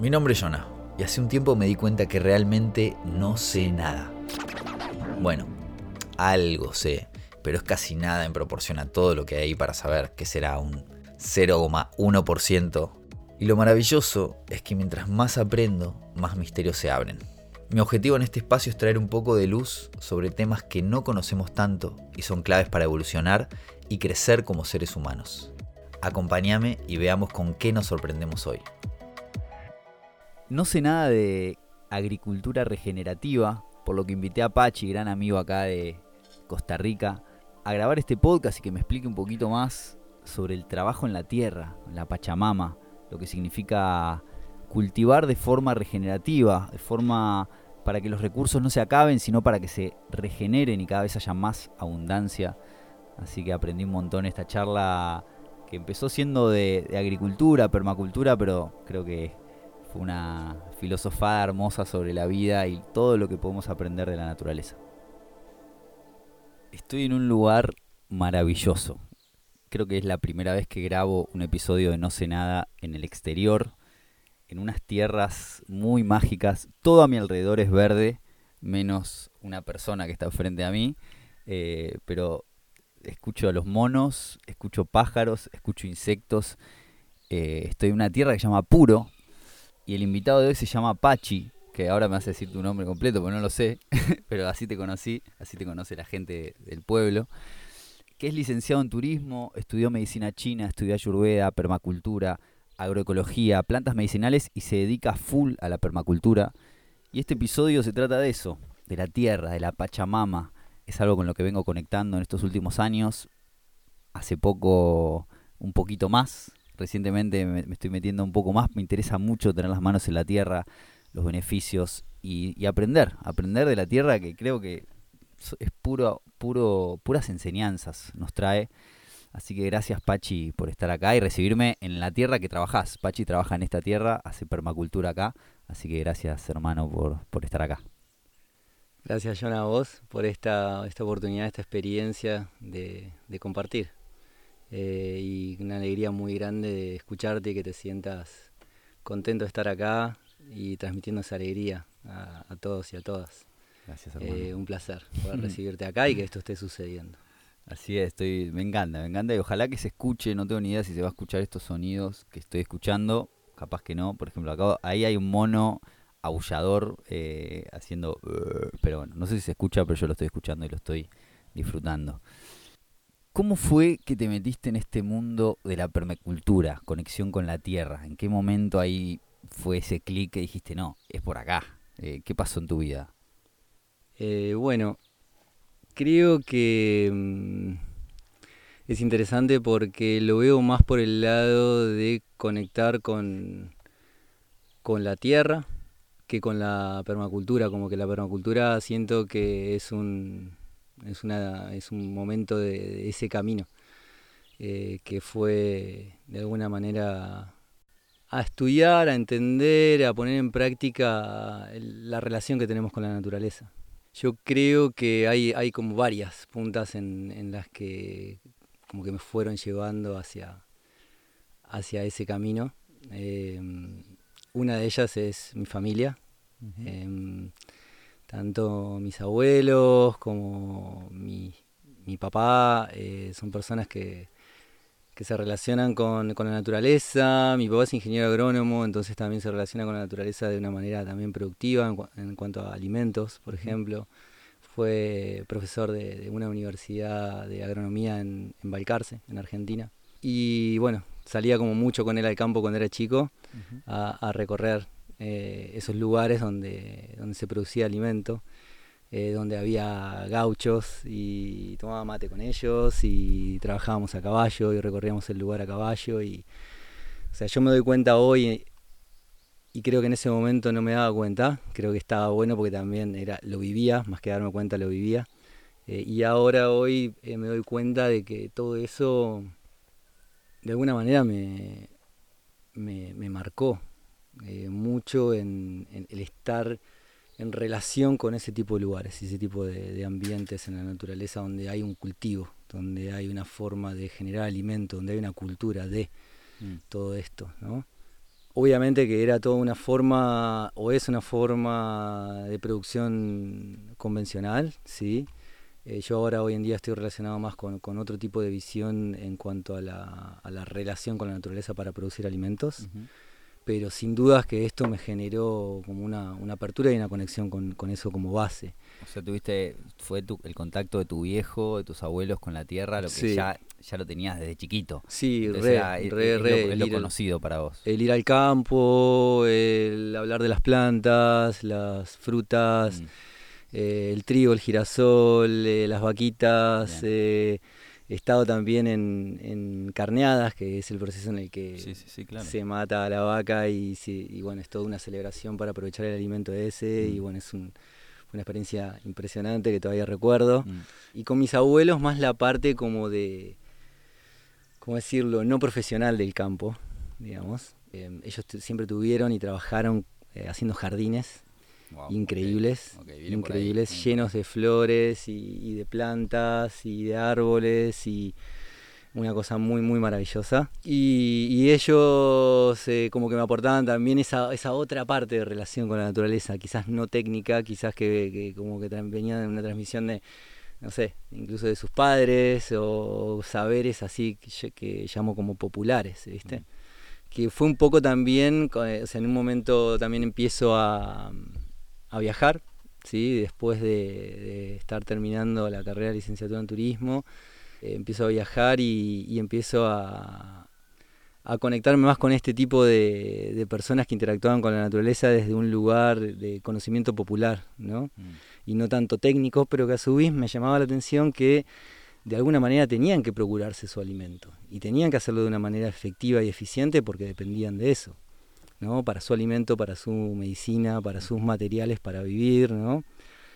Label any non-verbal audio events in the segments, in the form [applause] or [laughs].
Mi nombre es Jonah y hace un tiempo me di cuenta que realmente no sé nada. Bueno, algo sé, pero es casi nada en proporción a todo lo que hay para saber que será un 0,1%. Y lo maravilloso es que mientras más aprendo, más misterios se abren. Mi objetivo en este espacio es traer un poco de luz sobre temas que no conocemos tanto y son claves para evolucionar y crecer como seres humanos. Acompáñame y veamos con qué nos sorprendemos hoy. No sé nada de agricultura regenerativa, por lo que invité a Pachi, gran amigo acá de Costa Rica, a grabar este podcast y que me explique un poquito más sobre el trabajo en la tierra, la Pachamama, lo que significa cultivar de forma regenerativa, de forma para que los recursos no se acaben, sino para que se regeneren y cada vez haya más abundancia. Así que aprendí un montón esta charla que empezó siendo de, de agricultura, permacultura, pero creo que fue una filosofada hermosa sobre la vida y todo lo que podemos aprender de la naturaleza. Estoy en un lugar maravilloso. Creo que es la primera vez que grabo un episodio de No sé nada en el exterior, en unas tierras muy mágicas. Todo a mi alrededor es verde, menos una persona que está frente a mí. Eh, pero escucho a los monos, escucho pájaros, escucho insectos. Eh, estoy en una tierra que se llama Puro, y el invitado de hoy se llama Pachi, que ahora me hace decir tu nombre completo, porque no lo sé, [laughs] pero así te conocí, así te conoce la gente del pueblo, que es licenciado en turismo, estudió medicina china, estudió ayurveda, permacultura, agroecología, plantas medicinales y se dedica full a la permacultura. Y este episodio se trata de eso, de la tierra, de la Pachamama. Es algo con lo que vengo conectando en estos últimos años. Hace poco un poquito más, recientemente me, estoy metiendo un poco más, me interesa mucho tener las manos en la tierra, los beneficios y, aprender, aprender de la tierra que creo que es puro, puro, puras enseñanzas nos trae. Así que gracias Pachi por estar acá y recibirme en la tierra que trabajás. Pachi trabaja en esta tierra, hace permacultura acá, así que gracias hermano por, por estar acá. Gracias John a vos por esta, esta oportunidad, esta experiencia de, de compartir. Eh, y una alegría muy grande de escucharte y que te sientas contento de estar acá y transmitiendo esa alegría a, todos y a todas. Gracias, hermano. Eh, un placer [clears throat] poder recibirte acá y que esto esté sucediendo. Así es, estoy, me encanta, me encanta y ojalá que se escuche, no tengo ni idea si se va a escuchar estos sonidos que estoy escuchando, capaz que no, por ejemplo, acá ahí hay un mono aullador eh, haciendo, pero bueno, no sé si se escucha, pero yo lo estoy escuchando y lo estoy disfrutando. ¿Cómo fue que te metiste en este mundo de la permacultura, conexión con la tierra? ¿En qué momento ahí fue ese clic que dijiste, no, es por acá? Eh, ¿Qué pasó en tu vida? Eh, bueno, creo que mm, es interesante porque lo veo más por el lado de conectar con, con la tierra que con la permacultura. Como que la permacultura siento que es un es, una, es un momento de, ese camino eh, que fue de alguna manera a estudiar, a entender, a poner en práctica la relación que tenemos con la naturaleza. Yo creo que hay, hay como varias puntas en, las que como que me fueron llevando hacia, hacia ese camino. Eh, una de ellas es mi familia tanto mis abuelos como mi, papá eh, son personas que, se relacionan con, la naturaleza. Mi papá es ingeniero agrónomo, entonces también se relaciona con la naturaleza de una manera también productiva en, cuanto a alimentos, por ejemplo. Fue profesor de, una universidad de agronomía en, en Balcarce, en Argentina. Y bueno, salía como mucho con él al campo cuando era chico a recorrer eh, esos lugares donde, donde se producía alimento, eh, donde había gauchos y tomaba mate con ellos y trabajábamos a caballo y recorríamos el lugar a caballo y o sea, yo me doy cuenta hoy y creo que en ese momento no me daba cuenta, creo que estaba bueno porque también era lo vivía, más que darme cuenta lo vivía. Eh, y ahora hoy me doy cuenta de que todo eso de alguna manera me, me, me marcó, eh, mucho en, el estar en relación con ese tipo de lugares ese tipo de, ambientes en la naturaleza donde hay un cultivo, donde hay una forma de generar alimento, donde hay una cultura de mm. todo esto, ¿no? obviamente que era toda una forma, o es una forma de producción convencional, ¿sí? Eh, yo ahora hoy en día estoy relacionado más con, otro tipo de visión en cuanto a la, a la, relación con la naturaleza para producir alimentos pero sin dudas que esto me generó como una, apertura y una conexión con, eso como base. O sea, tuviste, fue el contacto de tu viejo, de tus abuelos con la tierra, lo que ya, ya lo tenías desde chiquito. Sí, re, re, re, es lo, conocido para vos. El ir al campo, el hablar de las plantas, las frutas, mm. eh, el trigo, el girasol, eh, las vaquitas, He estado también en, carneadas, que es el proceso en el que se mata a la vaca y, bueno, es toda una celebración para aprovechar el alimento ese y mm. bueno, es una experiencia impresionante que todavía recuerdo. Mm. Y con mis abuelos más la parte como de, ¿cómo decirlo?, no profesional del campo, digamos. Em, ellos siempre tuvieron y trabajaron eh, haciendo jardines increíbles, increíbles, llenos de flores y, de plantas y de árboles y una cosa muy muy maravillosa. Y, ellos eh, como que me aportaban también esa, esa otra parte de relación con la naturaleza, quizás no técnica, quizás que, como que venía de una transmisión de, no sé, incluso de sus padres o saberes así que, que llamo como populares, ¿viste? Que fue un poco también, o sea, en un momento también empiezo a a viajar, ¿sí? después de, estar terminando la carrera de licenciatura en turismo, eh, empiezo a viajar y, empiezo a, conectarme más con este tipo de, personas que interactuaban con la naturaleza desde un lugar de conocimiento popular, ¿no? Mm. Y no tanto técnico, pero que a su vez me llamaba la atención que de alguna manera tenían que procurarse su alimento y tenían que hacerlo de una manera efectiva y eficiente porque dependían de eso. ¿No? Para su alimento, para su medicina, para sus materiales para vivir, ¿no?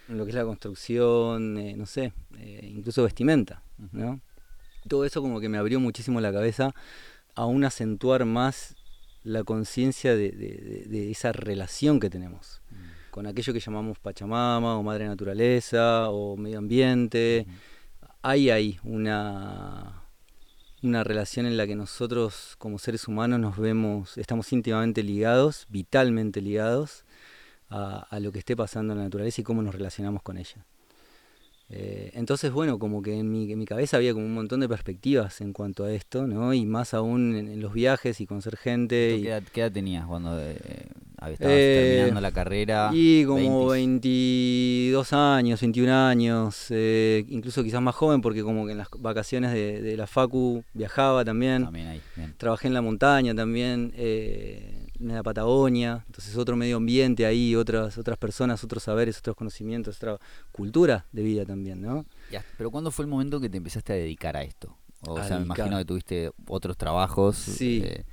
Lo que es la construcción, eh, no sé, eh, incluso vestimenta, ¿no? Todo eso como que me abrió muchísimo la cabeza a aún acentuar más la conciencia de, esa relación que tenemos mm. con aquello que llamamos Pachamama o Madre Naturaleza o Medio Ambiente. Hay ahí una, una relación en la que nosotros como seres humanos nos vemos, estamos íntimamente ligados, vitalmente ligados a, a, lo que esté pasando en la naturaleza y cómo nos relacionamos con ella. Eh, entonces, bueno, como que en mi, en mi, cabeza había como un montón de perspectivas en cuanto a esto, ¿no? Y más aún en, los viajes y conocer gente. ¿Qué, edad, tenías cuando eh, estabas eh, terminando la carrera? Y como 22 años, 21 años, incluso quizás más joven, porque como que en las vacaciones de, la Facu viajaba también. También ahí, Trabajé en la montaña también la Patagonia, entonces otro medio ambiente ahí, otras, otras personas, otros saberes, otros conocimientos, otra cultura de vida también, ¿no? pero ¿cuándo fue el momento que te empezaste a dedicar a esto? O sea, me imagino que tuviste otros trabajos, sí. Eh,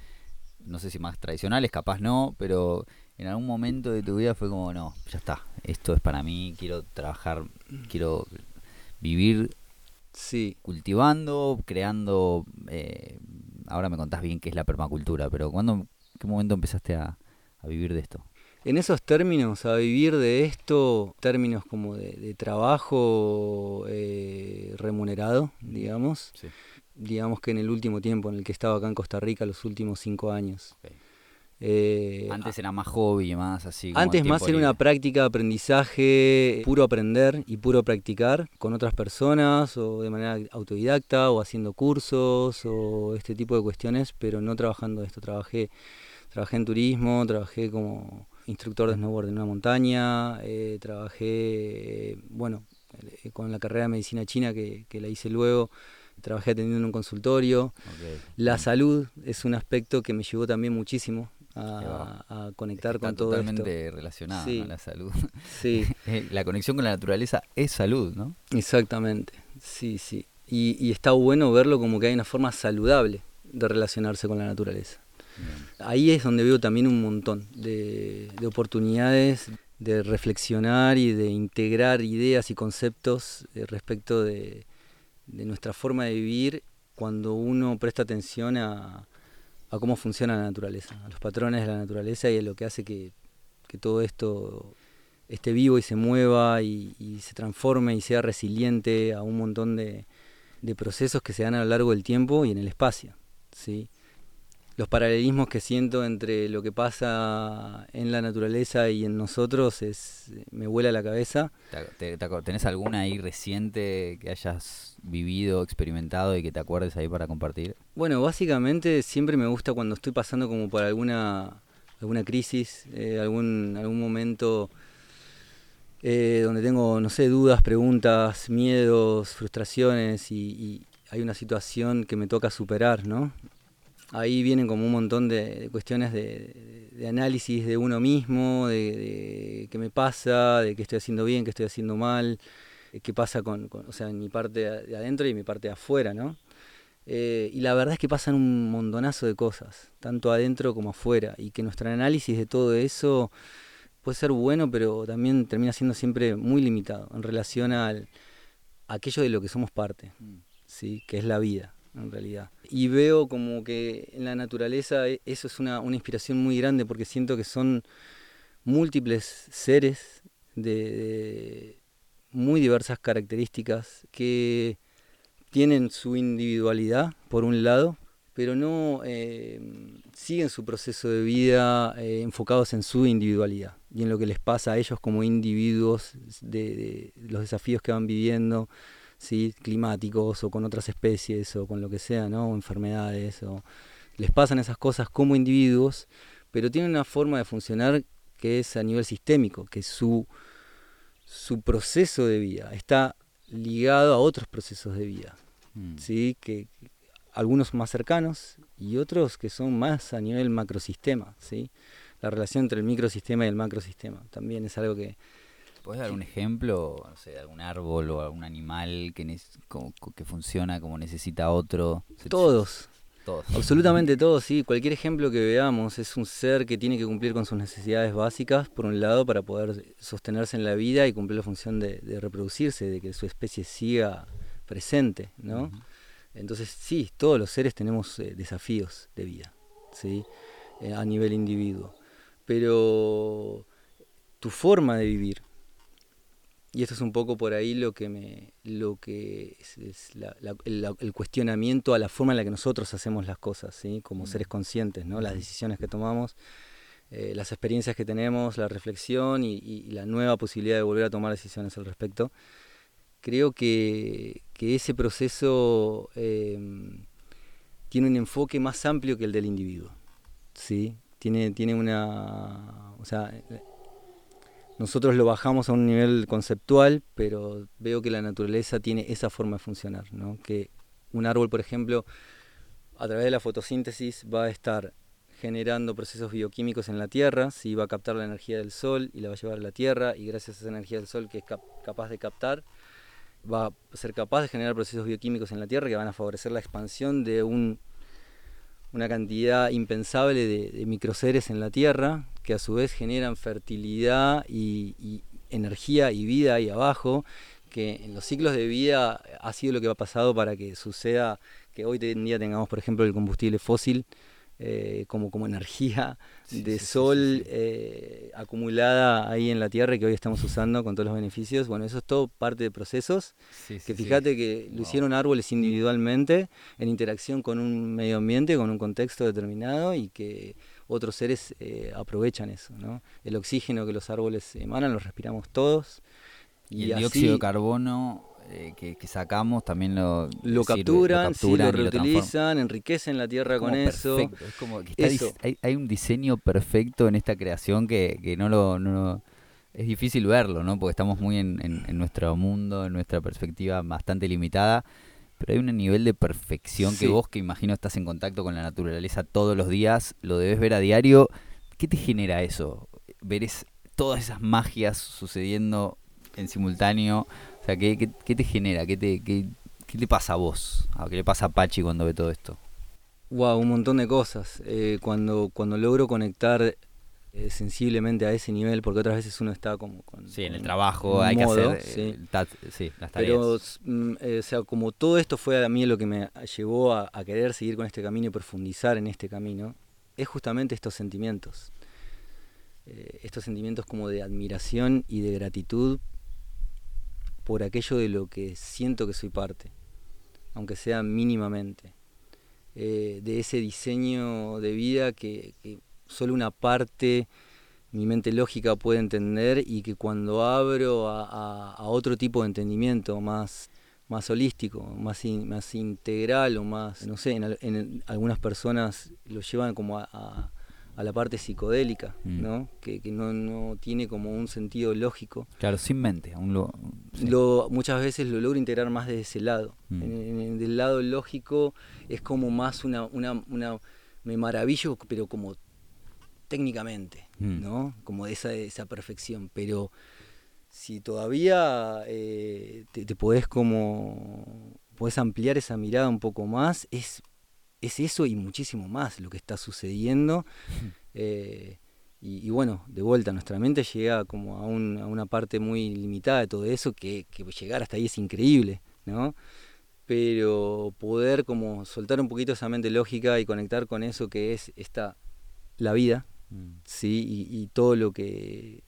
no sé si más tradicionales, capaz no, pero en algún momento de tu vida fue como, no, ya está, esto es para mí, quiero trabajar, quiero vivir sí. cultivando, creando, eh, ahora me contás bien qué es la permacultura, pero ¿cuándo qué momento empezaste a, vivir de esto? En esos términos, a vivir de esto, términos como de, trabajo eh, remunerado, digamos, digamos que en el último tiempo en el que estaba acá en Costa Rica, los últimos cinco años. Eh, antes era más hobby, más así. antes más era una práctica de aprendizaje, puro aprender y puro practicar con otras personas o de manera autodidacta o haciendo cursos o este tipo de cuestiones, pero no trabajando esto. Trabajé Trabajé en turismo, trabajé como instructor de snowboard en una montaña, eh, trabajé, bueno, eh, con la carrera de medicina china que, la hice luego, trabajé atendiendo en un consultorio. La salud es un aspecto que me llevó también muchísimo a, conectar con todo totalmente relacionado a la salud. Sí. [laughs] Eh, la conexión con la naturaleza es salud, ¿no? Exactamente, sí, sí. y está bueno verlo como que hay una forma saludable de relacionarse con la naturaleza. Ahí es donde veo también un montón de, oportunidades de reflexionar y de integrar ideas y conceptos eh, respecto de, nuestra forma de vivir cuando uno presta atención a, cómo funciona la naturaleza, a los patrones de la naturaleza y a lo que hace que, todo esto esté vivo y se mueva y, se transforme y sea resiliente a un montón de, de procesos que se dan a lo largo del tiempo y en el espacio. ¿sí? Los paralelismos que siento entre lo que pasa en la naturaleza y en nosotros es me vuela la cabeza. ¿Tenés alguna ahí reciente que hayas vivido, experimentado y que te acuerdes ahí para compartir? Bueno, básicamente siempre me gusta cuando estoy pasando como por alguna alguna crisis, eh, algún algún momento eh, donde tengo, no sé, dudas, preguntas, miedos, frustraciones y hay una situación que me toca superar, ¿no? Ahí vienen como un montón de, cuestiones de, análisis de uno mismo, de, qué me pasa, de qué estoy haciendo bien, qué estoy haciendo mal, qué pasa con, o sea, en mi parte de adentro y mi parte de afuera, ¿no? Eh, y la verdad es que pasan un montonazo de cosas, tanto adentro como afuera, y que nuestro análisis de todo eso puede ser bueno, pero también termina siendo siempre muy limitado en relación al, a aquello de lo que somos parte, mm. ¿sí? que es la vida en realidad. Y veo como que en la naturaleza e, eso es una, inspiración muy grande porque siento que son múltiples seres de, muy diversas características que tienen su individualidad, por un lado, pero no eh, siguen su proceso de vida eh, enfocados en su individualidad y en lo que les pasa a ellos como individuos, de los desafíos que van viviendo, ¿sí? climáticos o con otras especies o con lo que sea, ¿no? o enfermedades, o les pasan esas cosas como individuos, pero tienen una forma de funcionar que es a nivel sistémico, que su, su proceso de vida está ligado a otros procesos de vida, mm. ¿sí? que algunos más cercanos y otros que son más a nivel macrosistema. ¿sí? La relación entre el microsistema y el macrosistema también es algo que, ¿Puedes dar un ejemplo, no sé, de algún árbol o algún animal que, que funciona como necesita otro? Todos. Todos. Absolutamente todos, sí. Cualquier ejemplo que veamos es un ser que tiene que cumplir con sus necesidades básicas, por un lado, para poder sostenerse en la vida y cumplir la función de, reproducirse, de que su especie siga presente, ¿no? Entonces, sí, todos los seres tenemos eh, desafíos de vida, ¿sí? Eh, a nivel individuo. Pero tu forma de vivir, y esto es un poco por ahí lo que me lo que es, el, cuestionamiento a la forma en la que nosotros hacemos las cosas ¿sí? como seres mm. conscientes ¿no? las decisiones que tomamos eh, las experiencias que tenemos la reflexión y, la nueva posibilidad de volver a tomar decisiones al respecto creo que, ese proceso em, tiene un enfoque más amplio que el del individuo ¿sí? tiene, tiene una o sea nosotros lo bajamos a un nivel conceptual, pero veo que la naturaleza tiene esa forma de funcionar, ¿no? que un árbol, por ejemplo, a través de la fotosíntesis va a estar generando procesos bioquímicos en la Tierra, si va a captar la energía del Sol y la va a llevar a la Tierra, y gracias a esa energía del Sol que es capaz de captar, va a ser capaz de generar procesos bioquímicos en la Tierra que van a favorecer la expansión de un una cantidad impensable de, microseres en la Tierra, que a su vez generan fertilidad y, energía y vida ahí abajo, que en los ciclos de vida ha sido lo que ha pasado para que suceda que hoy en día tengamos, por ejemplo, el combustible fósil eh, como, como energía de sol eh, acumulada ahí en la Tierra que hoy estamos usando con todos los beneficios. Bueno, eso es todo parte de procesos que fíjate que lo hicieron árboles individualmente en interacción con un medio ambiente, con un contexto determinado y que otros seres eh, aprovechan eso. ¿no? El oxígeno que los árboles emanan lo respiramos todos. Y, el dióxido de carbono eh, que, sacamos también lo, lo, capturan, lo, reutilizan, enriquecen la tierra con eso. Es como que hay, un diseño perfecto en esta creación que, no lo... es difícil verlo, ¿no? Porque estamos muy en, nuestro mundo, en nuestra perspectiva bastante limitada, pero hay un nivel de perfección que vos, que imagino estás en contacto con la naturaleza todos los días, lo debes ver a diario. ¿Qué te genera eso? Ver todas esas magias sucediendo en simultáneo o sea, ¿qué, te genera? ¿Qué te, qué, te pasa a vos? ¿Qué le pasa a Pachi cuando ve todo esto? Wow, un montón de cosas. Eh, cuando, cuando logro conectar eh, sensiblemente a ese nivel, porque otras veces uno está como con... Sí, en el trabajo hay que hacer sí. sí, las tareas. Pero, mm, eh, o sea, como todo esto fue a mí lo que me llevó a, a, querer seguir con este camino y profundizar en este camino, es justamente estos sentimientos. estos sentimientos como de admiración y de gratitud por aquello de lo que siento que soy parte, aunque sea mínimamente. eh, de ese diseño de vida que, solo una parte mi mente lógica puede entender y que cuando abro a, otro tipo de entendimiento más, más holístico, más, más integral o más, no sé, en, algunas personas lo llevan como a, la parte psicodélica, mm. ¿no? Que, no, tiene como un sentido lógico. Claro, sin mente. Aún lo, lo, muchas veces lo logro integrar más de ese lado. Mm. En, del lado lógico es como más una, una, una me maravillo, pero como técnicamente, mm. ¿no? Como esa, esa perfección. Pero si todavía eh, te, podés como podés ampliar esa mirada un poco más, es, es eso y muchísimo más lo que está sucediendo. [laughs] Eh, y, bueno, de vuelta, nuestra mente llega como a, una parte muy limitada de todo eso, que, llegar hasta ahí es increíble, ¿no? Pero poder como soltar un poquito esa mente lógica y conectar con eso que es esta, la vida, Mm. ¿sí? Y, todo lo que,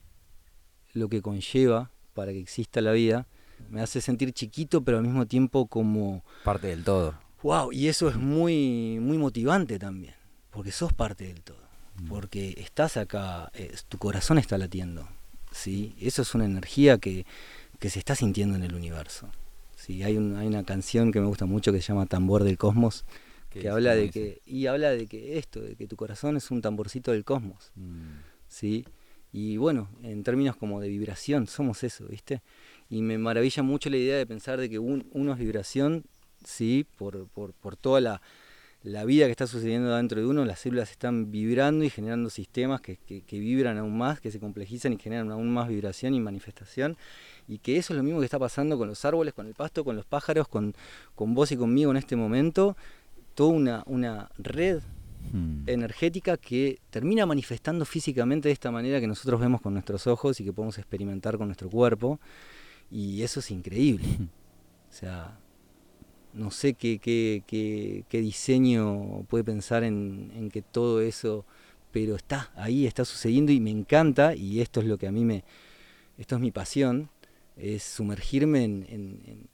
lo que conlleva para que exista la vida, me hace sentir chiquito, pero al mismo tiempo como... Parte del todo. Wow, y eso es muy, muy motivante también, porque sos parte del todo, mm. porque estás acá, tu corazón está latiendo, ¿sí? Eso es una energía que, que se está sintiendo en el universo. ¿sí? Hay, hay una canción que me gusta mucho que se llama Tambor del Cosmos, que habla de que y habla de que esto de que tu corazón es un tamborcito del cosmos mm. sí y bueno en términos como de vibración somos eso viste y me maravilla mucho la idea de pensar de que uno es vibración sí por, por, por toda la, la, vida que está sucediendo dentro de uno las células están vibrando y generando sistemas que, que, que vibran aún más que se complejizan y generan aún más vibración y manifestación y que eso es lo mismo que está pasando con los árboles, con el pasto, con los pájaros, con, con vos y conmigo en este momento, toda una, una red hmm. energética que termina manifestando físicamente de esta manera que nosotros vemos con nuestros ojos y que podemos experimentar con nuestro cuerpo. Y eso es increíble. [laughs] O sea, no sé qué, qué, qué, diseño puede pensar en, en, que todo eso, pero está ahí, está sucediendo y me encanta, y esto es lo que a mí me, esto es mi pasión, es sumergirme en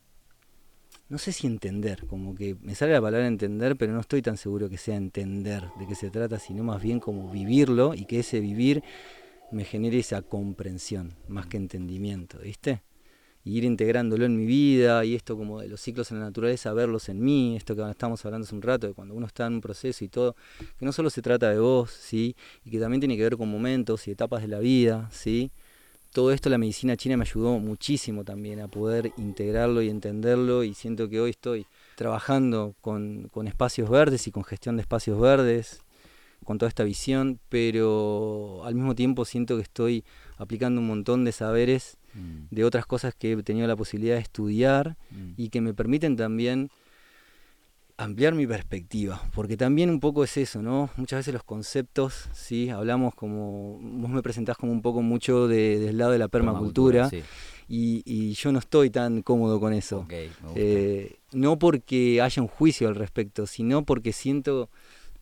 no sé si entender, como que me sale la palabra entender, pero no estoy tan seguro que sea entender de qué se trata, sino más bien como vivirlo y que ese vivir me genere esa comprensión, más que entendimiento, ¿viste? Y ir integrándolo en mi vida y esto como de los ciclos en la naturaleza, verlos en mí, esto que estamos hablando hace un rato, de cuando uno está en un proceso y todo, que no solo se trata de vos, ¿sí? Y que también tiene que ver con momentos y etapas de la vida, ¿sí? todo esto la medicina china me ayudó muchísimo también a poder integrarlo y entenderlo y siento que hoy estoy trabajando con, espacios verdes y con gestión de espacios verdes, con toda esta visión, pero al mismo tiempo siento que estoy aplicando un montón de saberes mm. de otras cosas que he tenido la posibilidad de estudiar mm. y que me permiten también ampliar mi perspectiva, porque también un poco es eso, ¿no? Muchas veces los conceptos, sí, hablamos como, vos me presentás como un poco mucho del lado de la permacultura, y, yo no estoy tan cómodo con eso. Eh, no porque haya un juicio al respecto, sino porque siento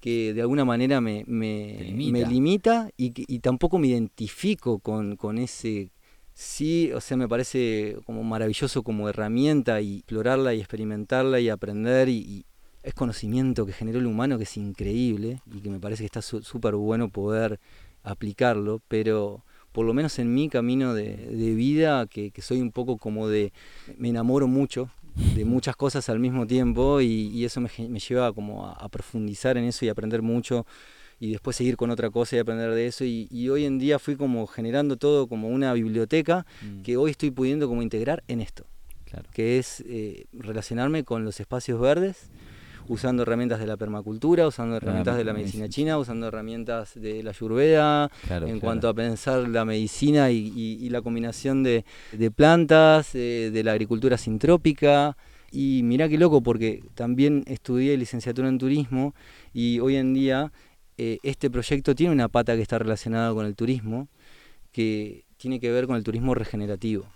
que de alguna manera me, me, limita, y, y, tampoco me identifico con, con ese sí, o sea, me parece como maravilloso como herramienta y explorarla y experimentarla y aprender y, es conocimiento que generó el humano que es increíble y que me parece que está súper bueno poder aplicarlo, pero por lo menos en mi camino de, vida, que, soy un poco como de, me enamoro mucho de muchas cosas al mismo tiempo y, eso me, lleva como a, profundizar en eso y aprender mucho y después seguir con otra cosa y aprender de eso y, hoy en día fui como generando todo como una biblioteca mm. que hoy estoy pudiendo como integrar en esto, que es eh, relacionarme con los espacios verdes usando herramientas de la permacultura, usando herramientas de la medicina china, usando herramientas de la ayurveda, en cuanto a pensar la medicina y, la combinación de, plantas, eh, de la agricultura sintrópica. Y mirá qué loco, porque también estudié licenciatura en turismo y hoy en día eh, este proyecto tiene una pata que está relacionada con el turismo, que tiene que ver con el turismo regenerativo.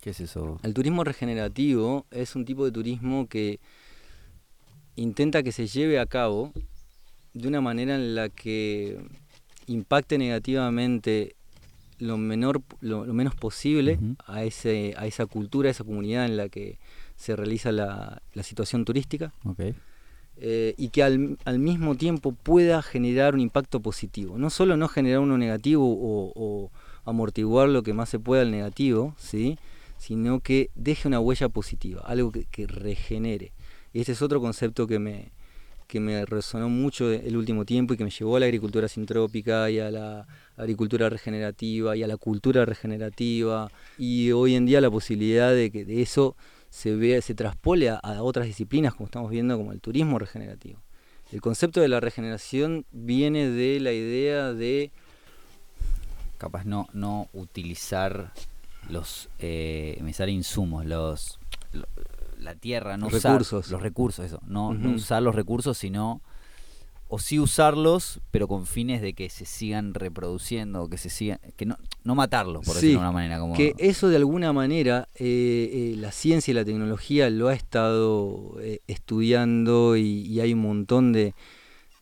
¿Qué es eso? El turismo regenerativo es un tipo de turismo que intenta que se lleve a cabo de una manera en la que impacte negativamente lo menor lo, menos posible a ese a esa cultura a esa comunidad en la que se realiza la, situación turística eh, y que al, mismo tiempo pueda generar un impacto positivo. No solo no generar uno negativo o, amortiguar lo que más se pueda el negativo, ¿sí? sino que deje una huella positiva, algo que, regenere. Y este es otro concepto que me, que me resonó mucho el último tiempo y que me llevó a la agricultura sintrópica y a la agricultura regenerativa y a la cultura regenerativa y hoy en día la posibilidad de que de eso se, ve, se traspole a, otras disciplinas, como estamos viendo, como el turismo regenerativo. El concepto de la regeneración viene de la idea de... Capaz no, no utilizar los... Eh, me sale insumos, los... la tierra, no recursos. usar los recursos, eso. No, no usar los recursos, sino o sí usarlos, pero con fines de que se sigan reproduciendo, que se sigan, que no, no matarlos, por decirlo de una manera. Como... Que eso de alguna manera eh, eh, la ciencia y la tecnología lo ha estado eh, estudiando y, hay un montón de,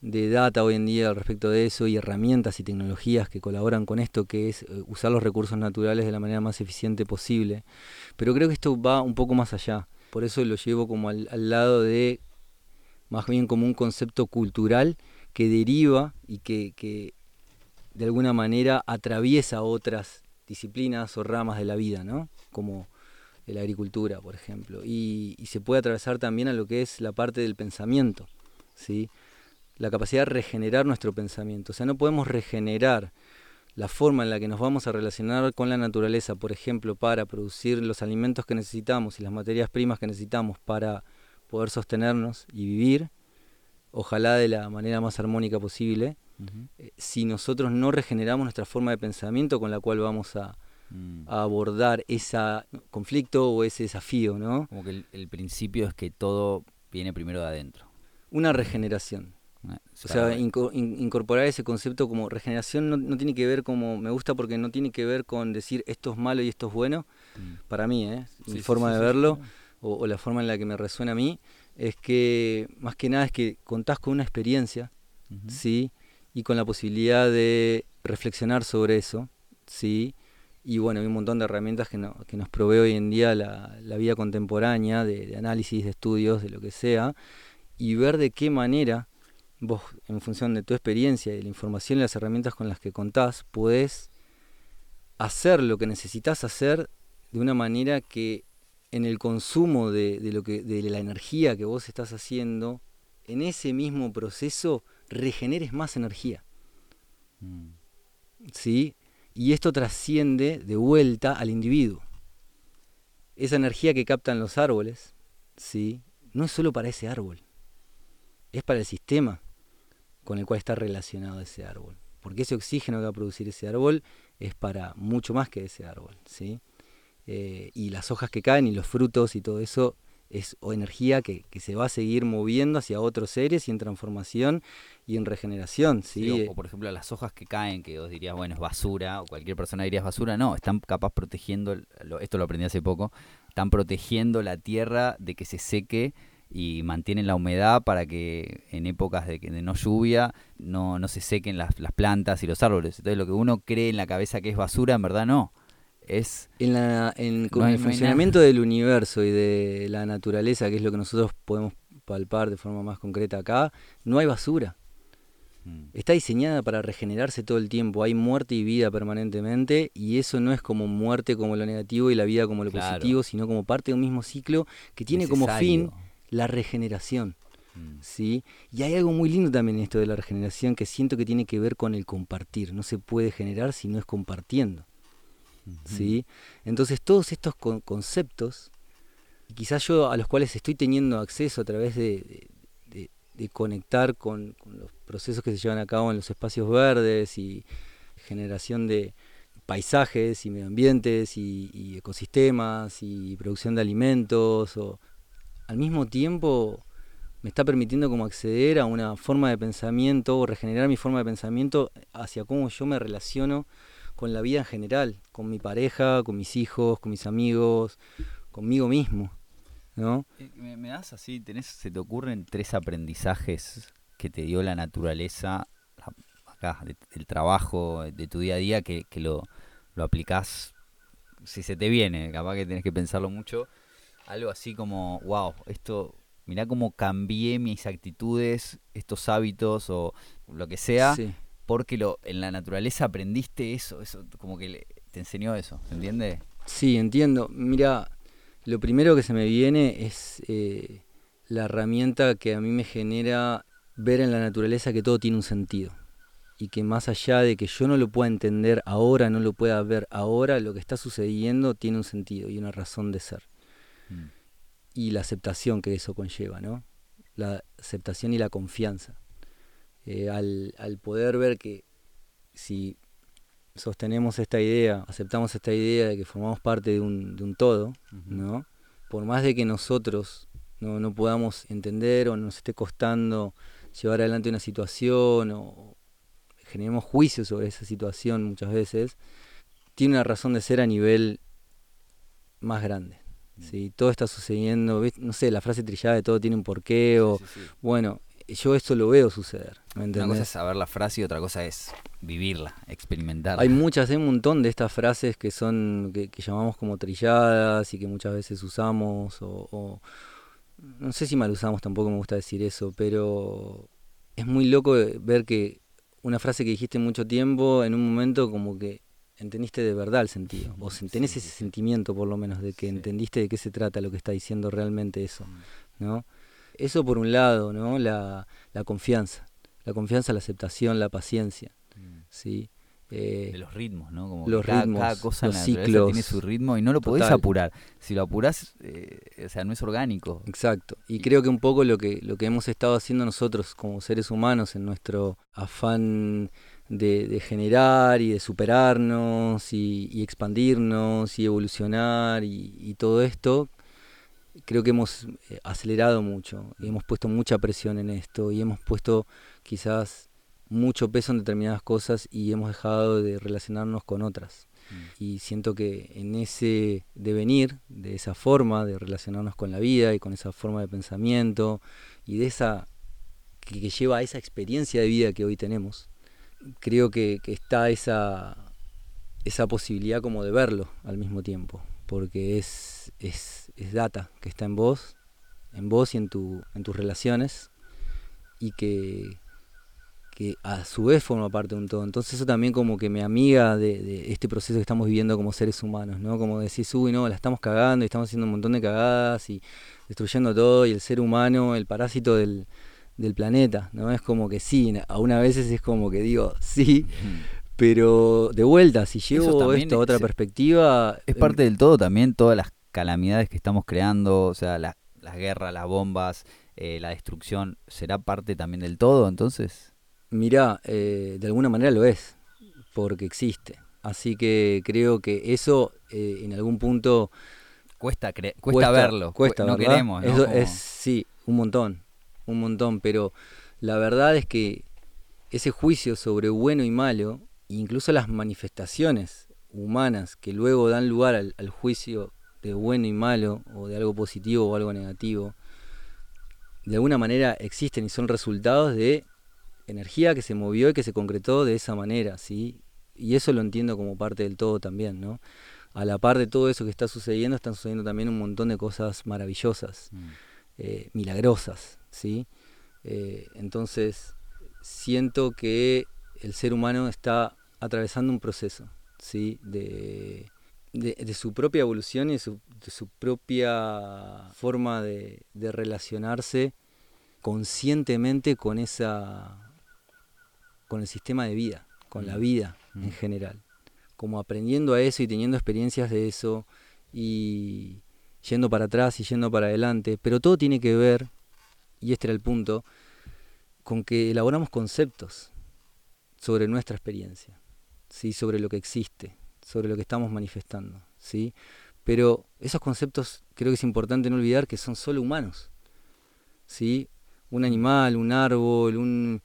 de, data hoy en día al respecto de eso y herramientas y tecnologías que colaboran con esto, que es usar los recursos naturales de la manera más eficiente posible. Pero creo que esto va un poco más allá. Por eso lo llevo como al lado de más bien como un concepto cultural que deriva y que, de alguna manera atraviesa otras disciplinas o ramas de la vida, ¿no? Como la agricultura, por ejemplo. Y, se puede atravesar también a lo que es la parte del pensamiento, ¿sí? La capacidad de regenerar nuestro pensamiento. O sea, no podemos regenerar la forma en la que nos vamos a relacionar con la naturaleza, por ejemplo, para producir los alimentos que necesitamos y las materias primas que necesitamos para poder sostenernos y vivir, ojalá de la manera más armónica posible, eh, si nosotros no regeneramos nuestra forma de pensamiento con la cual vamos a, mm. abordar ese conflicto o ese desafío, ¿no? Como que el, principio es que todo viene primero de adentro. Una regeneración. O sea, incorporar ese concepto como regeneración no, tiene que ver como, me gusta porque no tiene que ver con decir esto es malo y esto es bueno, mm. para mí, ¿eh? mi forma de verlo o, la forma en la que me resuena a mí, es que más que nada es que contás con una experiencia, ¿sí? Y con la posibilidad de reflexionar sobre eso, ¿sí? Y bueno, hay un montón de herramientas que, que nos provee hoy en día la, vida contemporánea, de, análisis, de estudios, de lo que sea, y ver de qué manera vos, en función de tu experiencia y de la información y las herramientas con las que contás, podés hacer lo que necesitas hacer de una manera que en el consumo de, lo que, de la energía que vos estás haciendo, en ese mismo proceso regeneres más energía. Mm. ¿Sí? Y esto trasciende de vuelta al individuo. Esa energía que captan los árboles, ¿sí? no es solo para ese árbol, es para el sistema con el cual está relacionado ese árbol. Porque ese oxígeno que va a producir ese árbol es para mucho más que ese árbol. ¿sí? Eh, y las hojas que caen y los frutos y todo eso es energía que, se va a seguir moviendo hacia otros seres y en transformación y en regeneración. ¿sí? o, por ejemplo las hojas que caen, que vos dirías, bueno, es basura, o cualquier persona diría es basura, no, están capaz protegiendo, esto lo aprendí hace poco, están protegiendo la tierra de que se seque y mantienen la humedad para que en épocas de, de no lluvia no, no se sequen las, las plantas y los árboles. Entonces lo que uno cree en la cabeza que es basura, en verdad no es... En, la, en, el funcionamiento del universo y de la naturaleza, que es lo que nosotros podemos palpar de forma más concreta acá, no hay basura. Mm. Está diseñada para regenerarse todo el tiempo, hay muerte y vida permanentemente y eso no es como muerte como lo negativo y la vida como lo positivo, sino como parte de un mismo ciclo que tiene como fin la regeneración. Mm. ¿sí? Y hay algo muy lindo también en esto de la regeneración que siento que tiene que ver con el compartir. No se puede generar si no es compartiendo. ¿Sí? Entonces todos estos conceptos, quizás yo a los cuales estoy teniendo acceso a través de, conectar con, los procesos que se llevan a cabo en los espacios verdes y generación de paisajes y medio ambientes y, ecosistemas y producción de alimentos, o, al mismo tiempo me está permitiendo como acceder a una forma de pensamiento o regenerar mi forma de pensamiento hacia cómo yo me relaciono con la vida en general, con mi pareja, con mis hijos, con mis amigos, conmigo mismo. ¿no? Eh, ¿Me, das así, tenés, se te ocurren tres aprendizajes que te dio la naturaleza acá, del trabajo, de tu día a día, que, lo, lo aplicás, si se te viene, capaz que tenés que pensarlo mucho, algo así como, wow, esto mirá cómo cambié mis actitudes, estos hábitos o lo que sea, porque lo, en la naturaleza aprendiste eso, eso como que te enseñó eso, ¿se entiende? Sí, entiendo. Mira, lo primero que se me viene es eh, la herramienta que a mí me genera ver en la naturaleza que todo tiene un sentido y que más allá de que yo no lo pueda entender ahora, no lo pueda ver ahora, lo que está sucediendo tiene un sentido y una razón de ser. Mm. Y la aceptación que eso conlleva, ¿no? La aceptación y la confianza. Eh, al, al poder ver que si sostenemos esta idea, aceptamos esta idea de que formamos parte de un, de un todo, ¿no? Por más de que nosotros no, no podamos entender o nos esté costando llevar adelante una situación o generemos juicios sobre esa situación muchas veces, tiene una razón de ser a nivel más grande. Mm. ¿sí? Todo está sucediendo, no sé, la frase trillada de todo tiene un porqué, o bueno, yo esto lo veo suceder. una cosa es saber la frase y otra cosa es vivirla, experimentarla. Hay muchas, hay un montón de estas frases que son, que, llamamos como trilladas y que muchas veces usamos, o no sé si mal usamos, tampoco me gusta decir eso, pero es muy loco ver que una frase que dijiste mucho tiempo, en un momento como que entendiste de verdad el sentido, o tenés ese sentimiento por lo menos de que entendiste de qué se trata lo que está diciendo realmente eso, mm. ¿no? Eso por un lado, ¿no? La, la confianza, la confianza, la aceptación, la paciencia, mm. ¿sí? Eh, de los ritmos, ¿no? Como los cada, ritmos, cada cosa los ciclos, tiene su ritmo y no lo podés apurar. Si lo apurás, eh, o sea, no es orgánico. Exacto. Y, creo que un poco lo que, lo que hemos estado haciendo nosotros como seres humanos en nuestro afán de, generar y de superarnos y, expandirnos y evolucionar y, todo esto, creo que hemos eh, acelerado mucho y hemos puesto mucha presión en esto y hemos puesto quizás mucho peso en determinadas cosas y hemos dejado de relacionarnos con otras. Mm. Y siento que en ese devenir, de esa forma de relacionarnos con la vida y con esa forma de pensamiento y de esa que, lleva a esa experiencia de vida que hoy tenemos, creo que, está esa, esa posibilidad como de verlo al mismo tiempo, porque es, es, es data que está en vos, en vos y en, tu, en tus relaciones, y que, que a su vez forma parte de un todo. Entonces eso también como que me amiga de, este proceso que estamos viviendo como seres humanos, ¿no? Como decís, uy, no, la estamos cagando y estamos haciendo un montón de cagadas y destruyendo todo y el ser humano, el parásito del, planeta, ¿no? Es como que sí, a una veces es como que digo, [laughs] sí, pero de vuelta, si llevo esto a otra perspectiva... Es parte del todo también todas las calamidades que estamos creando, o sea, las guerras, las bombas, eh, la destrucción, ¿será parte también del todo entonces? Mirá, eh, de alguna manera lo es, porque existe. Así que creo que eso eh, en algún punto... Cuesta, cuesta, verlo, cuesta, no queremos. Es, sí, un montón, un montón, pero la verdad es que ese juicio sobre bueno y malo, incluso las manifestaciones humanas que luego dan lugar al, al juicio de bueno y malo, o de algo positivo o algo negativo, de alguna manera existen y son resultados de energía que se movió y que se concretó de esa manera, ¿sí? Y eso lo entiendo como parte del todo también, ¿no? A la par de todo eso que está sucediendo, están sucediendo también un montón de cosas maravillosas, mm. eh, milagrosas, ¿sí? Eh, entonces, siento que el ser humano está atravesando un proceso, ¿sí? De, de, su propia evolución y de su, propia forma de, de relacionarse conscientemente con esa con el sistema de vida, con la mm. vida en mm. general. Como aprendiendo a eso y teniendo experiencias de eso y yendo para atrás y yendo para adelante. Pero todo tiene que ver, y este era el punto, con que elaboramos conceptos sobre nuestra experiencia, ¿sí? sobre lo que existe, sobre lo que estamos manifestando. ¿sí? Pero esos conceptos creo que es importante no olvidar que son solo humanos. ¿sí? Un animal, un árbol, un,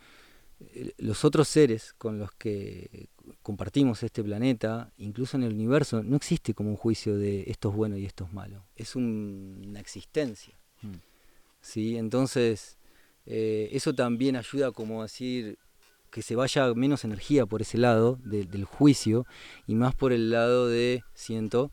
eh, los otros seres con los que compartimos este planeta, incluso en el universo, no existe como un juicio de esto es bueno y esto es malo. Es una existencia. Hmm. ¿sí? Entonces, eh, eso también ayuda como a decir que se vaya menos energía por ese lado del juicio y más por el lado de, siento,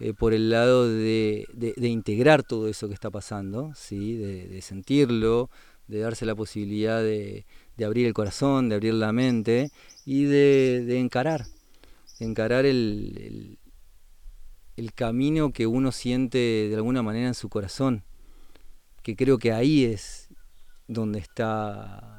eh, por el lado de, integrar todo eso que está pasando, ¿sí? de, sentirlo, de darse la posibilidad de, abrir el corazón, de abrir la mente y de, encarar, encarar el, el, camino que uno siente de alguna manera en su corazón, que creo que ahí es donde está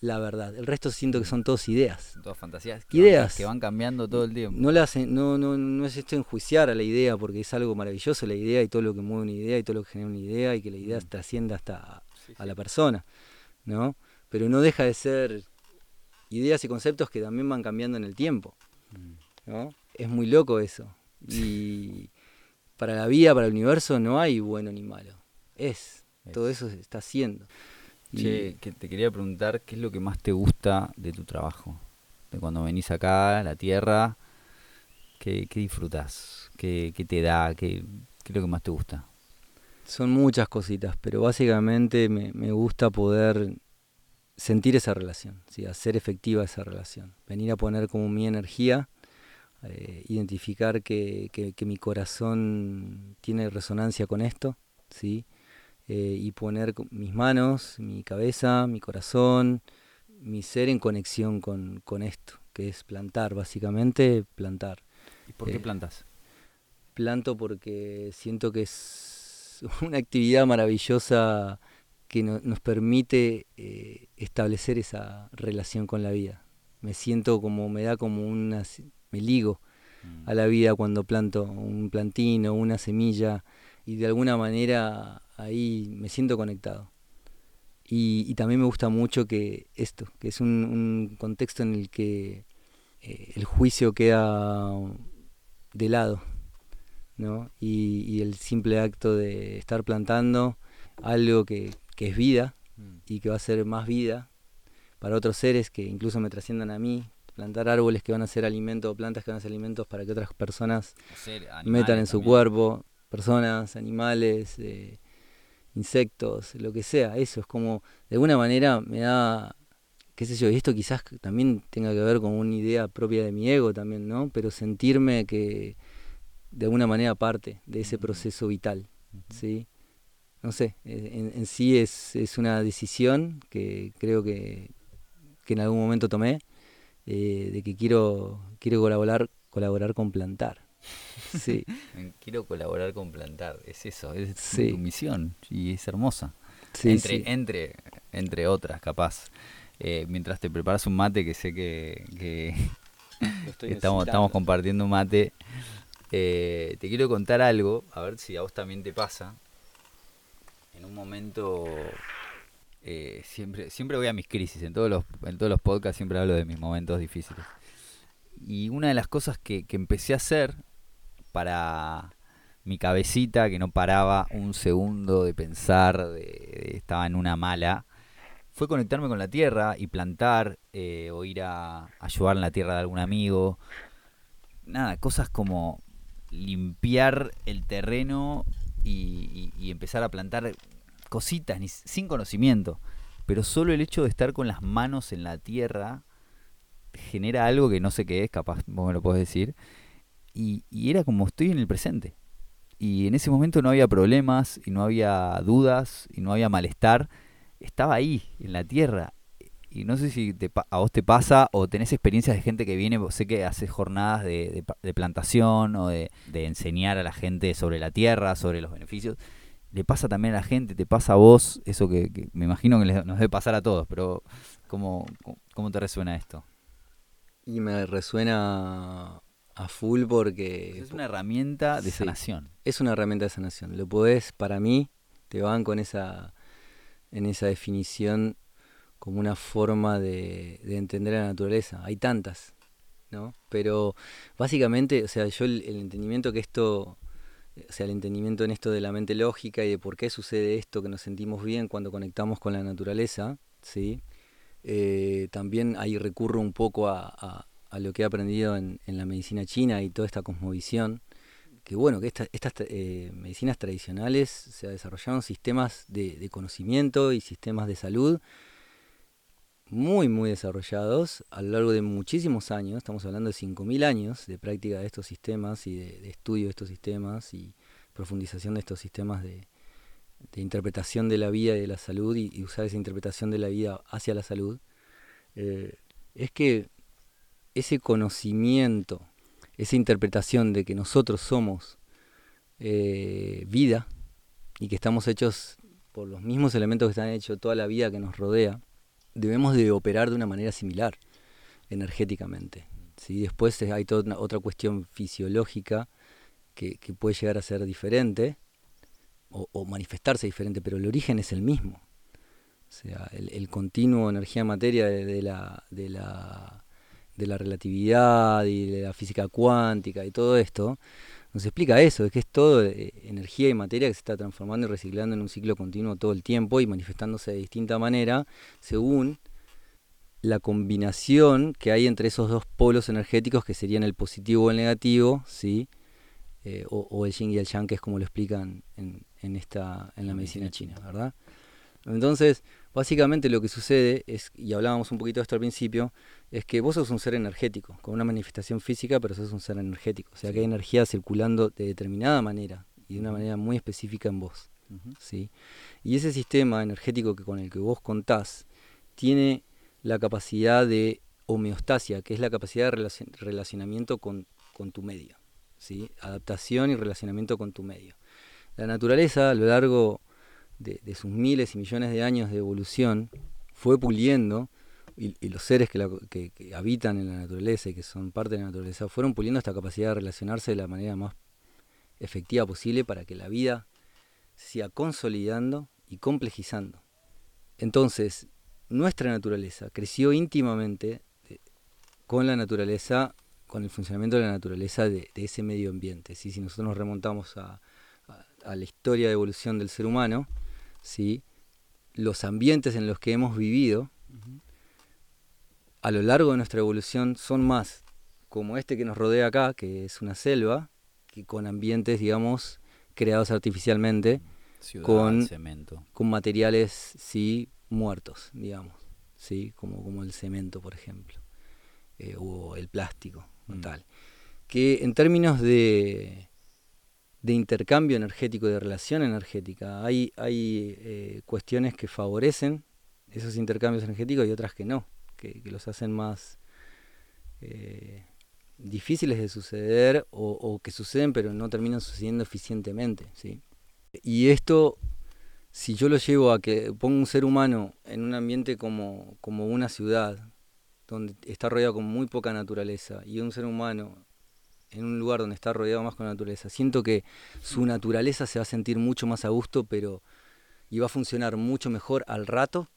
la verdad. El resto siento que son todas ideas. Todas fantasías. Que ideas. Van, que van cambiando todo el tiempo. No, las, no, no, no es esto enjuiciar a la idea, porque es algo maravilloso la idea y todo lo que mueve una idea y todo lo que genera una idea y que la idea mm. trascienda hasta a la persona, ¿no? Pero no deja de ser ideas y conceptos que también van cambiando en el tiempo, mm. ¿no? Es muy loco eso. Y para la vida, para el universo, no hay bueno ni malo. Es. Todo eso se está haciendo. Che, que te quería preguntar, ¿qué es lo que más te gusta de tu trabajo? De cuando venís acá, a la tierra, ¿qué, qué disfrutas? ¿Qué, te da? ¿Qué, es lo que más te gusta? Son muchas cositas, pero básicamente me, gusta poder sentir esa relación, ¿sí? hacer efectiva esa relación. Venir a poner como mi energía, eh, identificar que, que, mi corazón tiene resonancia con esto, ¿sí? Eh, y poner mis manos, mi cabeza, mi corazón, mi ser en conexión con, esto, que es plantar, básicamente plantar. ¿Y por qué eh, plantas? Planto porque siento que es [laughs] una actividad maravillosa que nos permite eh, establecer esa relación con la vida. Me siento como, me da como una, me ligo mm. a la vida cuando planto un plantino, una semilla, y de alguna manera ahí me siento conectado. Y, también me gusta mucho que esto, que es un, contexto en el que eh, el juicio queda de lado, ¿no? Y, el simple acto de estar plantando algo que, es vida mm. y que va a ser más vida para otros seres que incluso me trasciendan a mí, plantar árboles que van a ser alimentos, plantas que van a ser alimentos para que otras personas metan en su cuerpo, personas, animales, eh, insectos, lo que sea, eso es como, de alguna manera me da, qué sé yo, y esto quizás también tenga que ver con una idea propia de mi ego también, ¿no? Pero sentirme que de alguna manera parte de ese proceso vital, ¿sí? No sé, en, en sí es, es, una decisión que creo que, que en algún momento tomé, eh, de que quiero, quiero colaborar, colaborar con plantar. Sí. [laughs] Quiero colaborar con Plantar, es eso, es tu misión y es hermosa. Sí, entre, entre, entre otras, capaz. Eh, mientras te preparas un mate, que sé que, [laughs] estamos, estamos compartiendo un mate, eh, te quiero contar algo, a ver si a vos también te pasa. En un momento eh, siempre, siempre voy a mis crisis, en todos los, en todos los podcasts siempre hablo de mis momentos difíciles. Y una de las cosas que, que empecé a hacer para mi cabecita que no paraba un segundo de pensar, de, estaba en una mala, fue conectarme con la tierra y plantar eh, o ir a ayudar en la tierra de algún amigo. Nada, cosas como limpiar el terreno y, empezar a plantar cositas sin conocimiento. Pero solo el hecho de estar con las manos en la tierra genera algo que no sé qué es, capaz vos me lo podés decir, y, era como estoy en el presente. Y en ese momento no había problemas, y no había dudas, y no había malestar. Estaba ahí, en la tierra. Y no sé si a vos te pasa o tenés experiencias de gente que viene, sé que haces jornadas de, plantación o de, enseñar a la gente sobre la tierra, sobre los beneficios. Le pasa también a la gente, te pasa a vos, eso que, me imagino que nos debe pasar a todos, pero ¿cómo, cómo te resuena esto? Y me resuena a full porque... Es una herramienta de sanación. Es una herramienta de sanación. Lo podés, para mí, te van con esa, en esa definición como una forma de, entender la naturaleza. Hay tantas, ¿no? Pero básicamente, o sea, yo el, entendimiento que esto, o sea, el entendimiento en esto de la mente lógica y de por qué sucede esto, que nos sentimos bien cuando conectamos con la naturaleza, ¿sí? Eh, también ahí recurro un poco a, a lo que he aprendido en, la medicina china y toda esta cosmovisión, que bueno, que estas eh, medicinas tradicionales se desarrollaron sistemas de, conocimiento y sistemas de salud muy, muy desarrollados a lo largo de muchísimos años, estamos hablando de 5.000 años de práctica de estos sistemas y de, estudio de estos sistemas y profundización de estos sistemas de, interpretación de la vida y de la salud y, usar esa interpretación de la vida hacia la salud, eh, es que ese conocimiento, esa interpretación de que nosotros somos eh, vida y que estamos hechos por los mismos elementos que están hechos toda la vida que nos rodea, debemos de operar de una manera similar energéticamente. ¿sí? Después hay toda otra cuestión fisiológica que, puede llegar a ser diferente o, manifestarse diferente, pero el origen es el mismo. O sea, el, continuo energía-materia de, la, de, la, de la relatividad y de la física cuántica y todo esto, nos explica eso, es que es todo eh, energía y materia que se está transformando y reciclando en un ciclo continuo todo el tiempo y manifestándose de distinta manera según la combinación que hay entre esos dos polos energéticos que serían el positivo o el negativo, ¿sí? Eh, o, el yin y el yang, que es como lo explican en, en, esta, en la medicina china, ¿verdad? Entonces, básicamente lo que sucede es, y hablábamos un poquito de esto al principio, es que vos sos un ser energético, con una manifestación física, pero sos un ser energético. O sea que hay energía circulando de determinada manera y de una manera muy específica en vos. ¿sí? Y ese sistema energético que con el que vos contás tiene la capacidad de homeostasia, que es la capacidad de relacionamiento con, tu medio. ¿sí? Adaptación y relacionamiento con tu medio. La naturaleza a lo largo de, sus miles y millones de años de evolución fue puliendo y, los seres que, habitan en la naturaleza y que son parte de la naturaleza fueron puliendo esta capacidad de relacionarse de la manera más efectiva posible para que la vida se siga consolidando y complejizando. Entonces, nuestra naturaleza creció íntimamente eh, con la naturaleza, con el funcionamiento de la naturaleza de, ese medio ambiente. Si nosotros nos remontamos a, la historia de evolución del ser humano, ¿sí? los ambientes en los que hemos vivido, a lo largo de nuestra evolución son más como este que nos rodea acá, que es una selva, que con ambientes, digamos, creados artificialmente, con, cemento. con materiales, sí, muertos, digamos, sí, como, como el cemento, por ejemplo, eh, o el plástico, mm. tal. Que en términos de, de intercambio energético, de relación energética, hay, hay eh, cuestiones que favorecen esos intercambios energéticos y otras que no que, los hacen más eh, difíciles de suceder o, que suceden pero no terminan sucediendo eficientemente. ¿sí? Y esto, si yo lo llevo a que ponga un ser humano en un ambiente como, como una ciudad, donde está rodeado con muy poca naturaleza, y un ser humano en un lugar donde está rodeado más con naturaleza, siento que su naturaleza se va a sentir mucho más a gusto, pero y va a funcionar mucho mejor al rato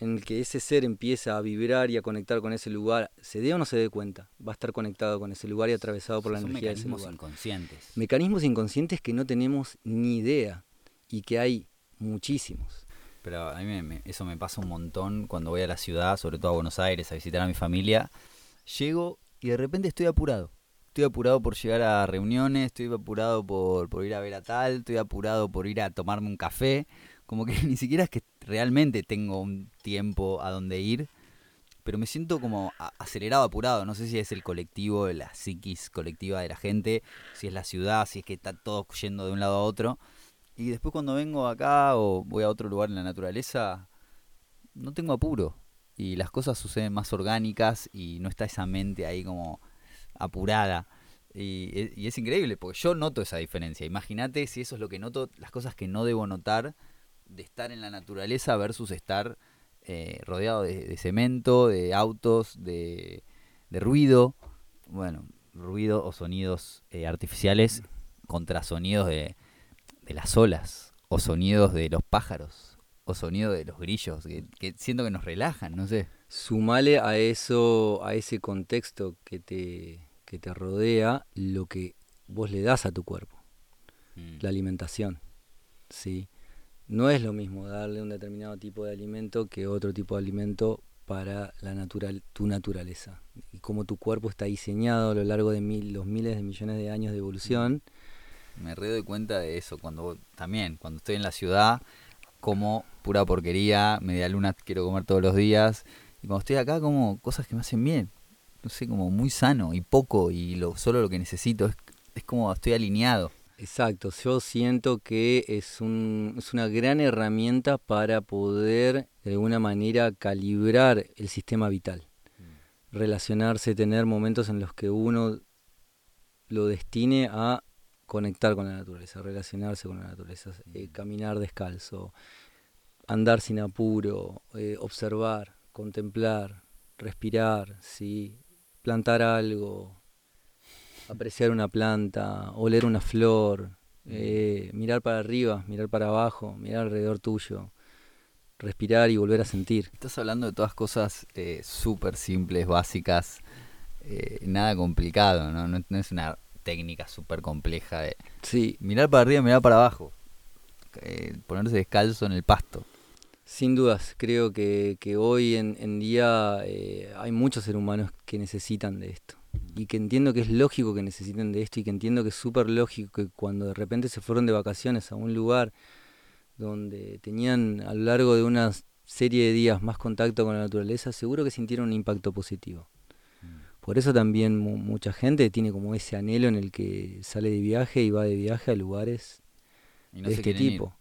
en el que ese ser empieza a vibrar y a conectar con ese lugar, se dé o no se dé cuenta, va a estar conectado con ese lugar y atravesado por la energía de ese lugar. Mecanismos inconscientes. Mecanismos inconscientes que no tenemos ni idea y que hay muchísimos. Pero a mí eso me pasa un montón cuando voy a la ciudad, sobre todo a Buenos Aires, a visitar a mi familia. Llego y de repente estoy apurado. Estoy apurado por llegar a reuniones, estoy apurado por, por ir a ver a tal, estoy apurado por ir a tomarme un café como que [laughs] ni siquiera es que realmente tengo un tiempo a donde ir, pero me siento como acelerado, apurado. No sé si es el colectivo, la psiquis colectiva de la gente, si es la ciudad, si es que está todo yendo de un lado a otro. Y después cuando vengo acá o voy a otro lugar en la naturaleza, no tengo apuro. Y las cosas suceden más orgánicas y no está esa mente ahí como apurada. Y, y es increíble, porque yo noto esa diferencia. Imagínate si eso es lo que noto, las cosas que no debo notar de estar en la naturaleza versus estar eh, rodeado de, cemento, de autos, de, ruido. Bueno, ruido o sonidos eh, artificiales contra sonidos de, las olas, o sonidos de los pájaros, o sonidos de los grillos, que, siento que nos relajan, no sé. Sumale a eso, a ese contexto que te, que te rodea, lo que vos le das a tu cuerpo, mm. la alimentación, ¿sí? no es lo mismo darle un determinado tipo de alimento que otro tipo de alimento para la natural, tu naturaleza y cómo tu cuerpo está diseñado a lo largo de mil, los miles de millones de años de evolución. Me re doy cuenta de eso cuando también, cuando estoy en la ciudad, como pura porquería, media luna quiero comer todos los días. Y cuando estoy acá, como cosas que me hacen bien. No sé, como muy sano y poco y lo, solo lo que necesito. Es, es como estoy alineado. Exacto, yo siento que es, un, es una gran herramienta para poder de alguna manera calibrar el sistema vital. Relacionarse, tener momentos en los que uno lo destine a conectar con la naturaleza, relacionarse con la naturaleza, eh, caminar descalzo, andar sin apuro, eh, observar, contemplar, respirar, ¿sí? Plantar algo, apreciar una planta, oler una flor, eh, mirar para arriba, mirar para abajo, mirar alrededor tuyo, respirar y volver a sentir. Estás hablando de todas cosas súper simples, básicas, nada complicado, ¿no? ¿no? es una técnica súper compleja de sí. mirar para arriba, mirar para abajo, eh, ponerse descalzo en el pasto. Sin dudas, creo que, hoy en, día eh, hay muchos seres humanos que necesitan de esto. Y que entiendo que es lógico que necesiten de esto y que entiendo que es súper lógico que cuando de repente se fueron de vacaciones a un lugar donde tenían a lo largo de una serie de días más contacto con la naturaleza, seguro que sintieron un impacto positivo. Por eso también mucha gente tiene como ese anhelo en el que sale de viaje y va de viaje a lugares de este tipo.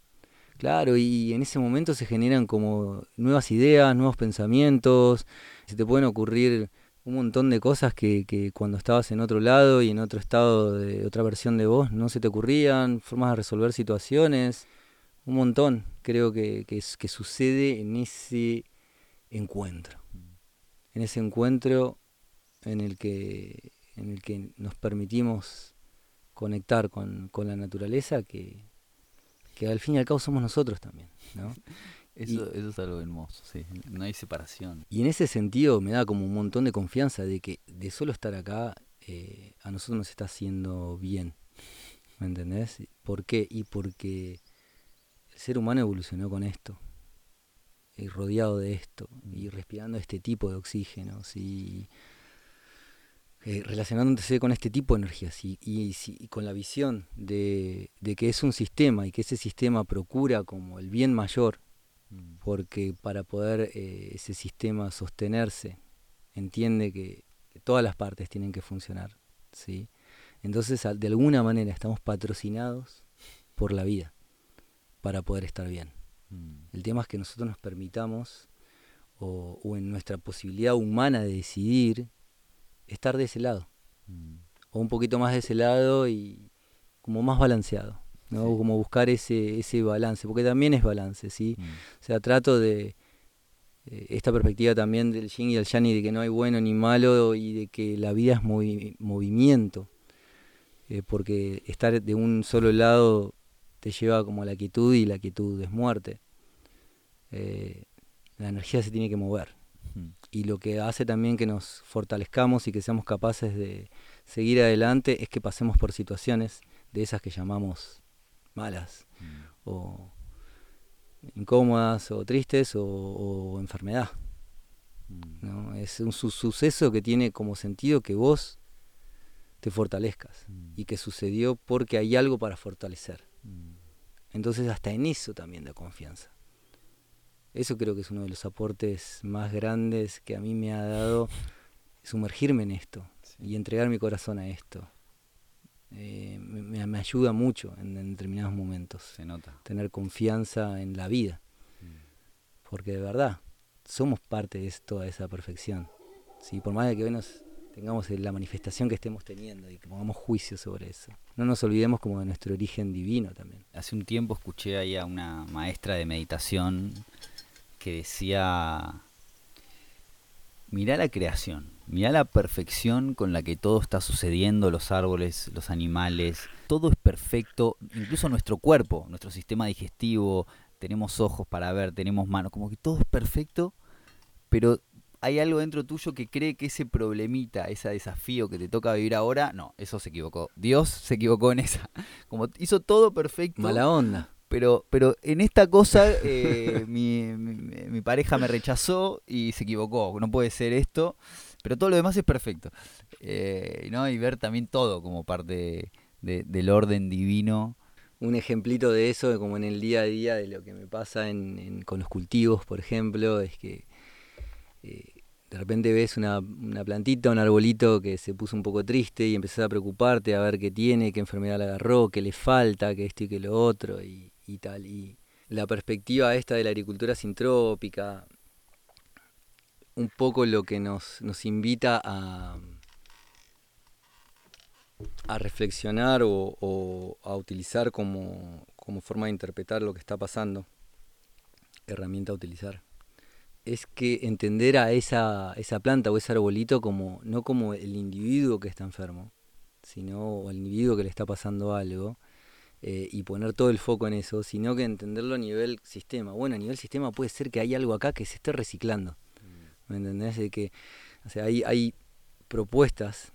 Claro, y en ese momento se generan como nuevas ideas, nuevos pensamientos, se te pueden ocurrir un montón de cosas que, cuando estabas en otro lado y en otro estado de otra versión de vos no se te ocurrían, formas de resolver situaciones, un montón creo que, que, que sucede en ese encuentro. En ese encuentro en el que, en el que nos permitimos conectar con, la naturaleza que, que, al fin y al cabo somos nosotros también. ¿no? [laughs] Eso, eso es algo hermoso, sí. no hay separación. Y en ese sentido me da como un montón de confianza de que de solo estar acá eh, a nosotros nos está haciendo bien. ¿Me entendés? ¿Por qué? Y porque el ser humano evolucionó con esto, y rodeado de esto, y respirando este tipo de oxígeno. ¿sí? Eh, relacionándose con este tipo de energías y, y, con la visión de, que es un sistema y que ese sistema procura como el bien mayor, mm. porque para poder eh, ese sistema sostenerse, entiende que, todas las partes tienen que funcionar. ¿sí? Entonces, de alguna manera, estamos patrocinados por la vida para poder estar bien. Mm. El tema es que nosotros nos permitamos, o, o en nuestra posibilidad humana de decidir, estar de ese lado. Mm. O un poquito más de ese lado y como más balanceado. ¿no? Como buscar ese, ese balance, porque también es balance, ¿sí? Mm. O sea, trato de eh, esta perspectiva también del yin y el yang y de que no hay bueno ni malo y de que la vida es movimiento, eh, porque estar de un solo lado te lleva como a la quietud y la quietud es muerte. Eh, la energía se tiene que mover y lo que hace también que nos fortalezcamos y que seamos capaces de seguir adelante es que pasemos por situaciones de esas que llamamos malas mm. o incómodas o tristes o, enfermedad. Mm. Es un suceso que tiene como sentido que vos te fortalezcas mm. y que sucedió porque hay algo para fortalecer. Entonces hasta en eso también da confianza. Eso creo que es uno de los aportes más grandes que a mí me ha dado sumergirme en esto y entregar mi corazón a esto. Eh, me, ayuda mucho en, determinados momentos. Se nota. Tener confianza en la vida. Mm. Porque de verdad, somos parte de toda esa perfección. ¿sí? Por más de que hoy nos tengamos la manifestación que estemos teniendo y que pongamos juicio sobre eso. No nos olvidemos como de nuestro origen divino también. Hace un tiempo escuché ahí a una maestra de meditación que decía, mirá la creación, mirá la perfección con la que todo está sucediendo, los árboles, los animales, todo es perfecto, incluso nuestro cuerpo, nuestro sistema digestivo, tenemos ojos para ver, tenemos manos, como que todo es perfecto, pero hay algo dentro tuyo que cree que ese problemita, ese desafío que te toca vivir ahora, no, eso se equivocó. Dios se equivocó en esa. Como hizo todo perfecto. Mala onda. Pero, pero en esta cosa eh, mi, pareja me rechazó y se equivocó. No puede ser esto. Pero todo lo demás es perfecto. Eh, ¿no? Y ver también todo como parte del orden divino. un ejemplito de eso, como en el día a día de lo que me pasa con los cultivos, por ejemplo, es que eh, de repente ves una, plantita, un arbolito que se puso un poco triste y empezás a preocuparte a ver qué tiene, qué enfermedad le agarró, qué le falta, qué esto y qué lo otro y, tal. Y la perspectiva esta de la agricultura sintrópica, un poco lo que nos, nos invita a, a reflexionar o, a utilizar como, como forma de interpretar lo que está pasando, herramienta a utilizar es que entender a esa, esa planta o ese arbolito como no como el individuo que está enfermo, sino el individuo que le está pasando algo, eh, y poner todo el foco en eso, sino que entenderlo a nivel sistema. Bueno, a nivel sistema puede ser que hay algo acá que se esté reciclando. ¿Me entendés? De que, o sea, hay, hay propuestas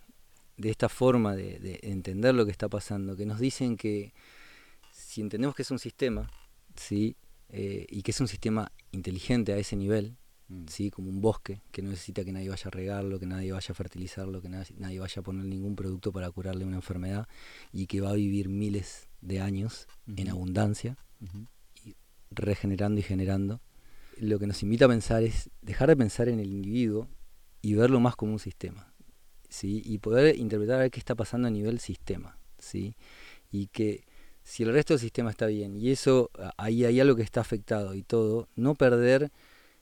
de esta forma de, entender lo que está pasando, que nos dicen que si entendemos que es un sistema, ¿sí? Eh, y que es un sistema inteligente a ese nivel, Mm. ¿sí? como un bosque que no necesita que nadie vaya a regarlo, que nadie vaya a fertilizarlo, que nadie, vaya a poner ningún producto para curarle una enfermedad y que va a vivir miles de años en abundancia, y regenerando y generando. Lo que nos invita a pensar es dejar de pensar en el individuo y verlo más como un sistema. ¿sí? Y poder interpretar a ver qué está pasando a nivel sistema. ¿sí? Y que si el resto del sistema está bien y eso ahí hay algo que está afectado y todo, no perder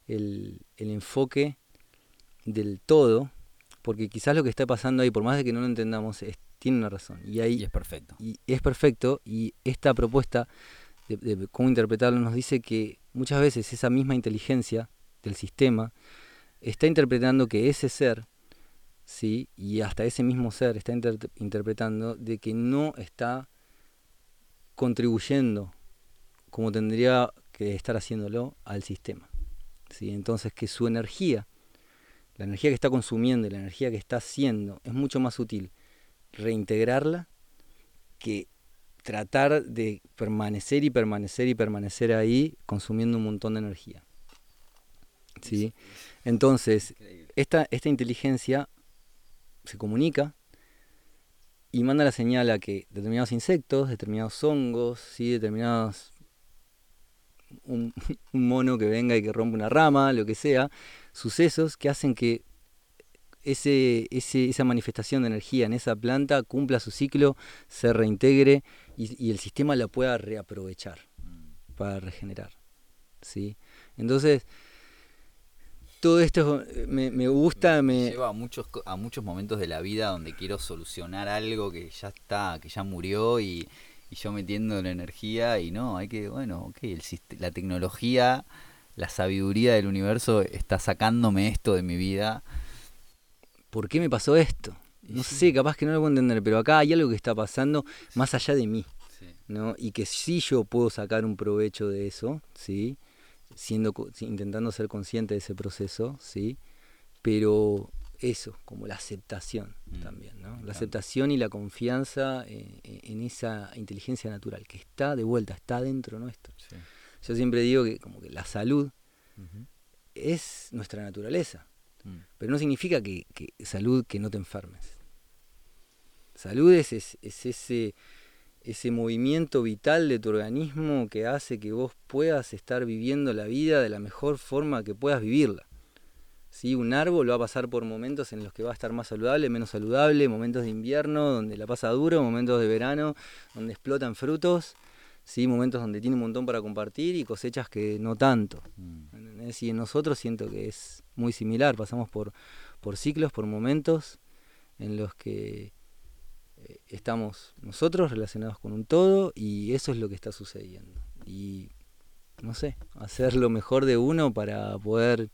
el, enfoque del todo, porque quizás lo que está pasando ahí, por más de que no lo entendamos, tiene una razón. Y, ahí, es perfecto. Y es perfecto, y esta propuesta de, cómo interpretarlo nos dice que muchas veces esa misma inteligencia del sistema está interpretando que ese ser, ¿sí? y hasta ese mismo ser está interpretando de que no está contribuyendo como tendría que estar haciéndolo al sistema. Entonces que su energía, la energía que está consumiendo y la energía que está haciendo, es mucho más útil reintegrarla que tratar de permanecer y permanecer y permanecer ahí consumiendo un montón de energía. ¿Sí? Entonces, esta, esta inteligencia se comunica y manda la señal a que determinados insectos, determinados hongos, ¿sí? determinados un, [laughs] mono que venga y que rompa una rama, lo que sea, sucesos que hacen que ese, esa manifestación de energía en esa planta cumpla su ciclo, se reintegre y, el sistema la pueda reaprovechar mm. para regenerar. ¿sí? Entonces, todo esto me, me gusta. Me lleva a muchos, a muchos momentos de la vida donde quiero solucionar algo que ya está, que ya murió y, y yo metiendo la energía y no, hay que, bueno, ok, el, la tecnología, la sabiduría del universo está sacándome esto de mi vida. ¿Por qué me pasó esto? No sé, capaz que no lo puedo entender, pero acá hay algo que está pasando más allá de mí, ¿no? Y que sí yo puedo sacar un provecho de eso, ¿sí? Siendo, intentando ser consciente de ese proceso, ¿sí? Pero eso, como la aceptación mm, también, ¿no? La aceptación y la confianza eh, eh, en, esa inteligencia natural que está de vuelta, está dentro nuestro. Yo siempre digo que como que la salud es nuestra naturaleza, mm. pero no significa que, salud que no te enfermes. Salud es, es, ese, ese movimiento vital de tu organismo que hace que vos puedas estar viviendo la vida de la mejor forma que puedas vivirla. ¿sí? Un árbol va a pasar por momentos en los que va a estar más saludable, menos saludable, momentos de invierno donde la pasa duro, momentos de verano donde explotan frutos, ¿sí? momentos donde tiene un montón para compartir y cosechas que no tanto. Mm. Y en nosotros siento que es muy similar, pasamos por, por ciclos, por momentos en los que eh, estamos nosotros relacionados con un todo y eso es lo que está sucediendo. Y no sé, hacer lo mejor de uno para poder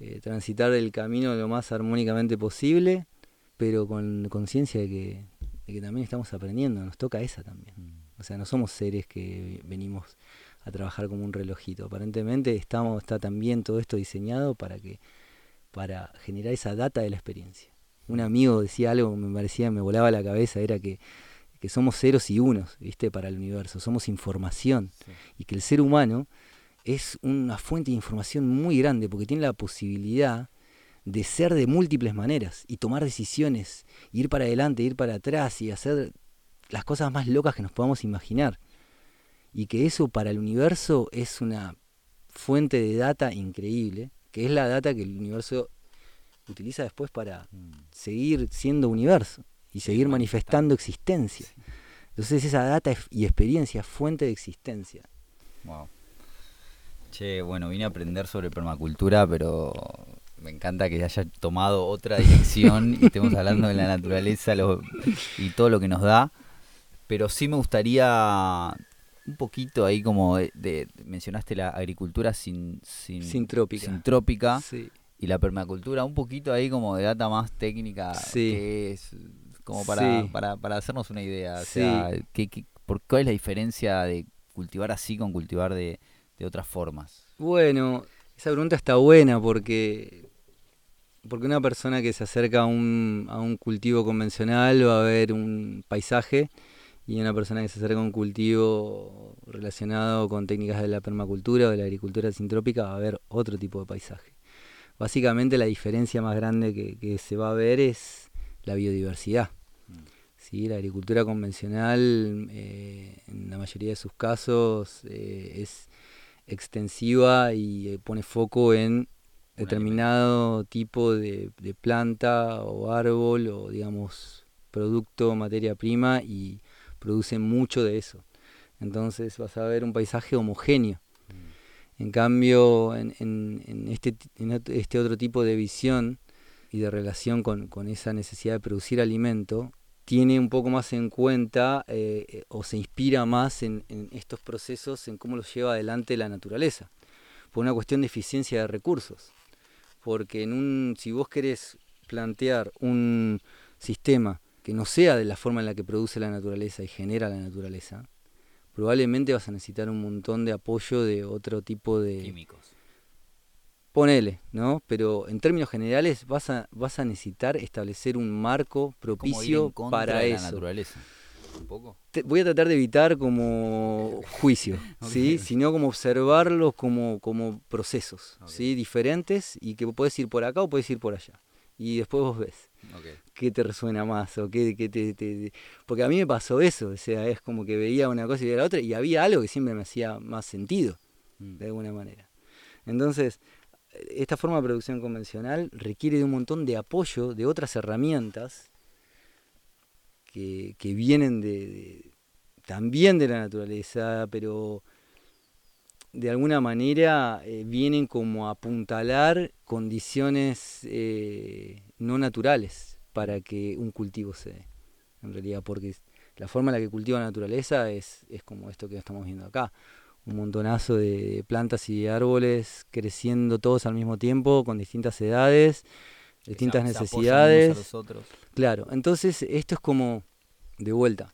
eh, transitar el camino lo más armónicamente posible, pero con conciencia de que, también estamos aprendiendo, nos toca esa también. O sea, no somos seres que venimos a trabajar como un relojito. Aparentemente estamos, está también todo esto diseñado para que para generar esa data de la experiencia. Un amigo decía algo que me parecía, me volaba la cabeza, era que, somos ceros y unos, ¿viste? Para el universo, somos información. Y que el ser humano es una fuente de información muy grande porque tiene la posibilidad de ser de múltiples maneras y tomar decisiones, ir para adelante, ir para atrás y hacer las cosas más locas que nos podamos imaginar. y que eso para el universo es una fuente de data increíble, que es la data que el universo utiliza después para Mm. seguir siendo universo y seguir manifestando existencia. Entonces esa data y experiencia es fuente de existencia. Wow. Che, bueno, vine a aprender sobre permacultura, pero me encanta que haya tomado otra dirección y estemos hablando de la naturaleza lo- y todo lo que nos da. Pero sí me gustaría un poquito ahí como de, de- mencionaste la agricultura sin, sin, Sintrópica. sintrópica Sí. y la permacultura, un poquito ahí como de data más técnica Sí. que es como para, Sí. para, para hacernos una idea. O sea, ¿qué, qué- por, ¿cuál es la diferencia de cultivar así con cultivar de, de otras formas? Bueno, esa pregunta está buena porque, porque una persona que se acerca a un, a un cultivo convencional va a ver un paisaje y una persona que se acerca a un cultivo relacionado con técnicas de la permacultura o de la agricultura sintrópica va a ver otro tipo de paisaje. Básicamente la diferencia más grande que, que se va a ver es la biodiversidad. ¿sí? La agricultura convencional, eh, en la mayoría de sus casos, eh, es extensiva y eh, pone foco en determinado tipo de, de planta o árbol o digamos producto, materia prima y produce mucho de eso. Entonces vas a ver un paisaje homogéneo. En cambio, en, en- en este, en este otro tipo de visión y de relación con, con esa necesidad de producir alimento, tiene un poco más en cuenta eh, eh, o se inspira más en, en estos procesos, en cómo los lleva adelante la naturaleza, por una cuestión de eficiencia de recursos. Porque en un, si vos querés plantear un sistema que no sea de la forma en la que produce la naturaleza y genera la naturaleza, probablemente vas a necesitar un montón de apoyo de otro tipo de, Químicos. Ponele, ¿no? Pero en términos generales vas a, vas a necesitar establecer un marco Como ir en propicio para de la eso. naturaleza. Un poco. Te- voy a tratar de evitar como juicio, [laughs] ¿sí? Ok. Sino como observarlos como, como procesos. ¿sí? Diferentes y que puedes ir por acá o puedes ir por allá. Y después vos ves qué te resuena más o qué, qué te, te- Porque a mí me pasó eso, o sea, es como que veía una cosa y veía la otra y había algo que siempre me hacía más sentido Mm. de alguna manera. Entonces, esta forma de producción convencional requiere de un montón de apoyo de otras herramientas que, que vienen de, de- también de la naturaleza, pero de alguna manera eh, vienen como a apuntalar condiciones eh, no naturales para que un cultivo se dé, en realidad, porque la forma en la que cultiva la naturaleza es, es como esto que estamos viendo acá un montonazo de plantas y de árboles creciendo todos al mismo tiempo, con distintas edades, distintas unos a necesidades. los otros. Claro, entonces esto es como de vuelta.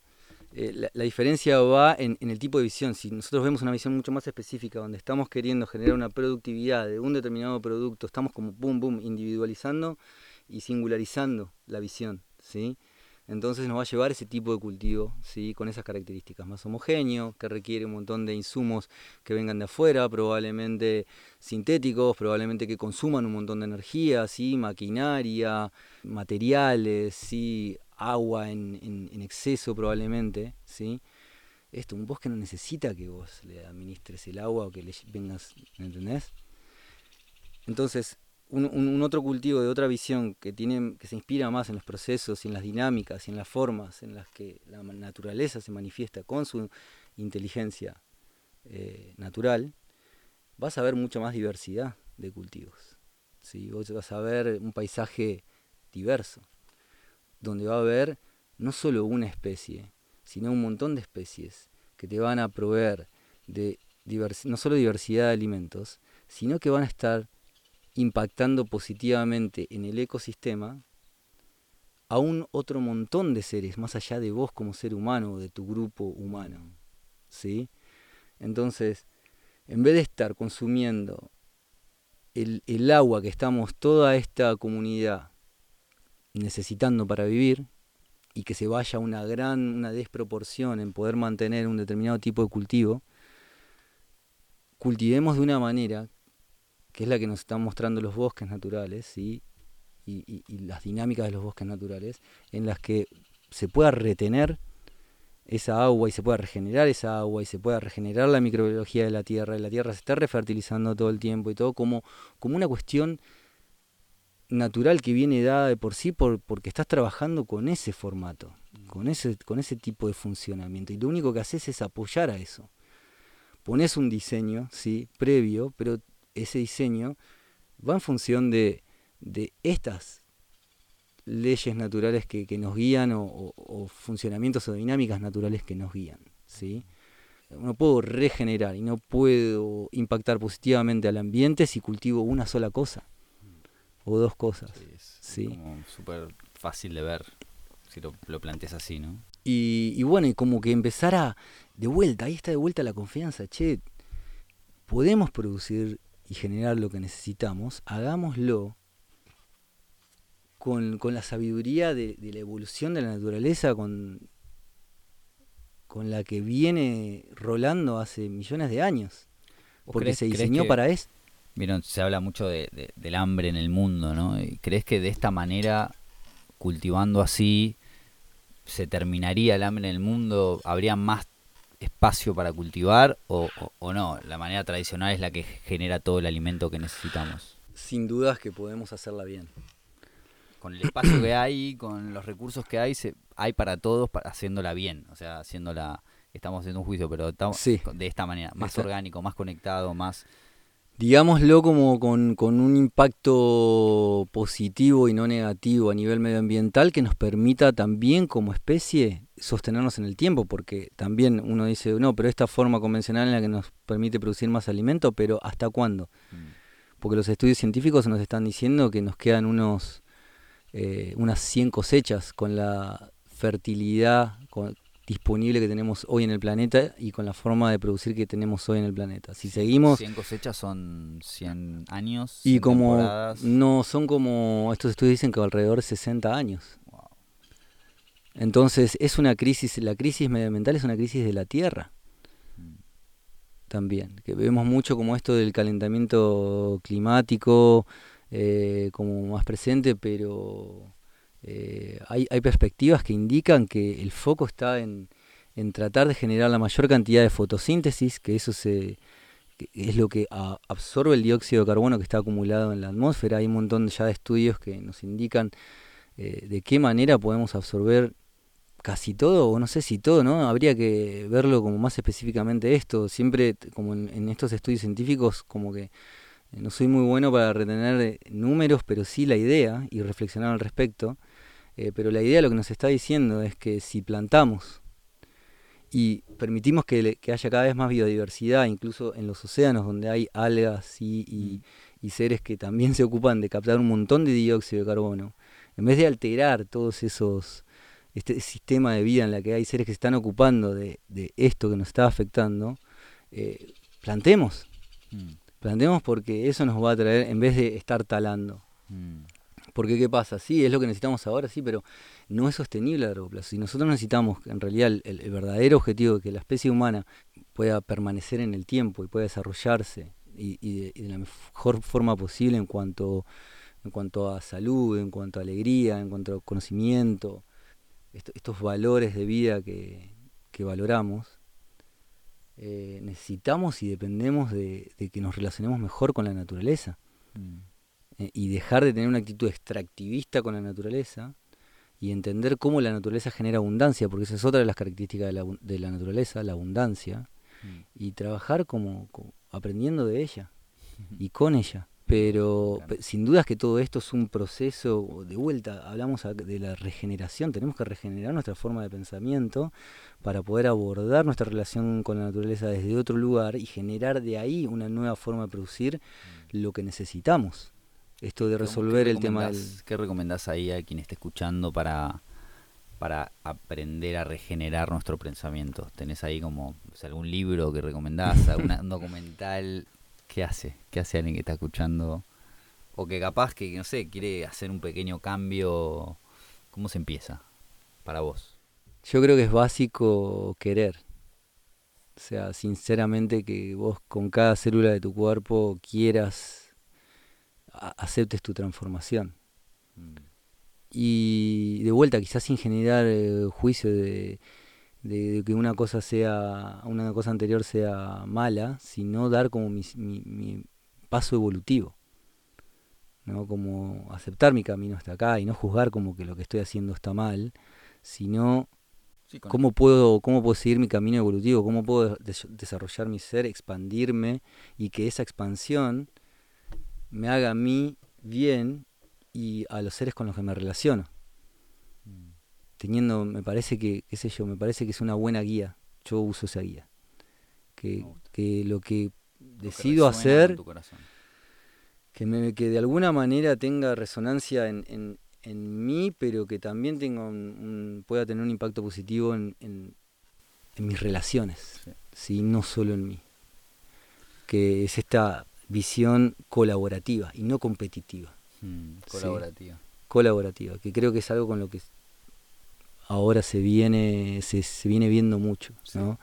Eh, la, diferencia va en, en el tipo de visión. Si nosotros vemos una visión mucho más específica, donde estamos queriendo generar una productividad de un determinado producto, estamos como boom, boom, individualizando y singularizando la visión, ¿sí? Entonces nos va a llevar ese tipo de cultivo, ¿sí? Con esas características, más homogéneo, que requiere un montón de insumos que vengan de afuera, probablemente sintéticos, probablemente que consuman un montón de energía, ¿sí? Maquinaria, materiales, ¿sí? Agua en, exceso probablemente, ¿sí? Esto, un bosque no necesita que vos le administres el agua o que le vengas, ¿me entendés? Entonces, un, otro cultivo de otra visión que, que se inspira más en los procesos en las dinámicas y en las formas en las que la naturaleza se manifiesta con su inteligencia eh, natural, vas a ver mucha más diversidad de cultivos. ¿sí? Vos vas a ver un paisaje diverso, donde va a haber no solo una especie, sino un montón de especies que te van a proveer de no solo diversidad de alimentos, sino que van a estar impactando positivamente en el ecosistema a un otro montón de seres, más allá de vos como ser humano o de tu grupo humano. ¿sí? Entonces, en vez de estar consumiendo el, el agua que estamos toda esta comunidad necesitando para vivir y que se vaya una gran una desproporción en poder mantener un determinado tipo de cultivo, cultivemos de una manera que es la que nos están mostrando los bosques naturales y- y las dinámicas de los bosques naturales, en las que se pueda retener esa agua y se pueda regenerar esa agua y se pueda regenerar la microbiología de la tierra y la tierra se está refertilizando todo el tiempo y todo como, como una cuestión natural que viene dada de por sí por, porque estás trabajando con ese formato, mm. con ese, con ese tipo de funcionamiento. Y lo único que haces es apoyar a eso. Pones un diseño, sí, previo, pero ese diseño va en función de, de estas leyes naturales que, nos guían o, funcionamientos o dinámicas naturales que nos guían. ¿sí? No puedo regenerar y no puedo impactar positivamente al ambiente si cultivo una sola cosa o dos cosas. Sí, es como súper fácil de ver si lo, lo planteas así, ¿no? Y, bueno, y como que empezar a, de vuelta, ahí está de vuelta la confianza, che, podemos producir y generar lo que necesitamos, hagámoslo con, la sabiduría de, la evolución de la naturaleza, con, con la que viene rolando hace millones de años. Porque se diseñó para eso. Vieron, se habla mucho de, del hambre en el mundo, ¿no? ¿Crees que de esta manera, cultivando así, se terminaría el hambre en el mundo? ¿Habría más espacio para cultivar o, o, no? La manera tradicional es la que genera todo el alimento que necesitamos. Sin dudas que podemos hacerla bien. Con el espacio que hay, con los recursos que hay, se, hay para todos para, haciéndola bien. O sea, haciéndola, estamos haciendo un juicio, pero estamos de esta manera, más orgánico, más conectado, más digámoslo como con, un impacto positivo y no negativo a nivel medioambiental que nos permita también como especie sostenernos en el tiempo, porque también uno dice, no, pero esta forma convencional en la que nos permite producir más alimento, pero ¿hasta cuándo? Mm. Porque los estudios científicos nos están diciendo que nos quedan unos eh, unas 100 cosechas con la fertilidad, con, disponible que tenemos hoy en el planeta y con la forma de producir que tenemos hoy en el planeta. Si seguimos... 100 cosechas son 100 años. y como... No, son como... Estos estudios dicen que alrededor de 60 años. Entonces es una crisis, la crisis medioambiental es una crisis de la Tierra. Mm. También, que vemos mucho como esto del calentamiento climático eh, como más presente, pero eh, hay, perspectivas que indican que el foco está en, tratar de generar la mayor cantidad de fotosíntesis, que eso se, es lo que absorbe el dióxido de carbono que está acumulado en la atmósfera. Hay un montón ya de estudios que nos indican eh, de qué manera podemos absorber casi todo, o no sé si todo, ¿no? Habría que verlo como más específicamente esto. Siempre, como en, estos estudios científicos, como que eh, no soy muy bueno para retener números, pero sí la idea y reflexionar al respecto. Eh, pero la idea lo que nos está diciendo es que si plantamos y permitimos que, haya cada vez más biodiversidad, incluso en los océanos donde hay algas y, seres que también se ocupan de captar un montón de dióxido de carbono, en vez de alterar todos esos, este sistema de vida en la que hay seres que se están ocupando de, esto que nos está afectando, eh, plantemos. Mm. Plantemos porque eso nos va a traer, en vez de estar talando. Mm. Porque ¿qué pasa? Sí, es lo que necesitamos ahora, sí, pero no es sostenible a largo plazo. Si nosotros necesitamos, en realidad, el, verdadero objetivo de que la especie humana pueda permanecer en el tiempo y pueda desarrollarse y, de, la mejor forma posible en cuanto, en cuanto a salud, en cuanto a alegría, en cuanto a conocimiento, estos valores de vida que, valoramos, eh, necesitamos y dependemos de, que nos relacionemos mejor con la naturaleza. Mm. Eh, y dejar de tener una actitud extractivista con la naturaleza y entender cómo la naturaleza genera abundancia, porque esa es otra de las características de la, de la naturaleza, la abundancia, mm. y trabajar como, aprendiendo de ella y con ella. Pero sin duda es que todo esto es un proceso, de vuelta, hablamos de la regeneración, tenemos que regenerar nuestra forma de pensamiento para poder abordar nuestra relación con la naturaleza desde otro lugar y generar de ahí una nueva forma de producir mm. lo que necesitamos esto de resolver el tema del... ¿Qué recomendás ahí a quien esté escuchando para, para aprender a regenerar nuestro pensamiento? ¿Tenés ahí como algún libro que recomendás, [laughs] algún documental? ¿Qué hace? ¿Qué hace alguien que está escuchando? O que capaz que, no sé, quiere hacer un pequeño cambio. ¿Cómo se empieza para vos? Yo creo que es básico querer. O sea, sinceramente que vos con cada célula de tu cuerpo quieras aceptes tu transformación. Mm. Y de vuelta, quizás sin generar eh, juicio de, de, que una cosa sea, una cosa anterior sea mala, sino dar como mi, mi, paso evolutivo. ¿no? Como aceptar mi camino hasta acá y no juzgar como que lo que estoy haciendo está mal, sino cómo puedo, cómo puedo seguir mi camino evolutivo, cómo puedo desarrollar mi ser, expandirme y que esa expansión me haga a mí bien y a los seres con los que me relaciono teniendo, me parece que, qué sé yo, me parece que es una buena guía. Yo uso esa guía. Que, que lo que decido hacer, que, me, que de alguna manera tenga resonancia en, en, en mí, pero que también tenga un, pueda tener un impacto positivo en, en, mis relaciones, sí. no solo en mí. Que es esta visión colaborativa y no competitiva. Mm, colaborativa. Colaborativa, que creo que es algo con lo que ahora se viene, se, viene viendo mucho, ¿no?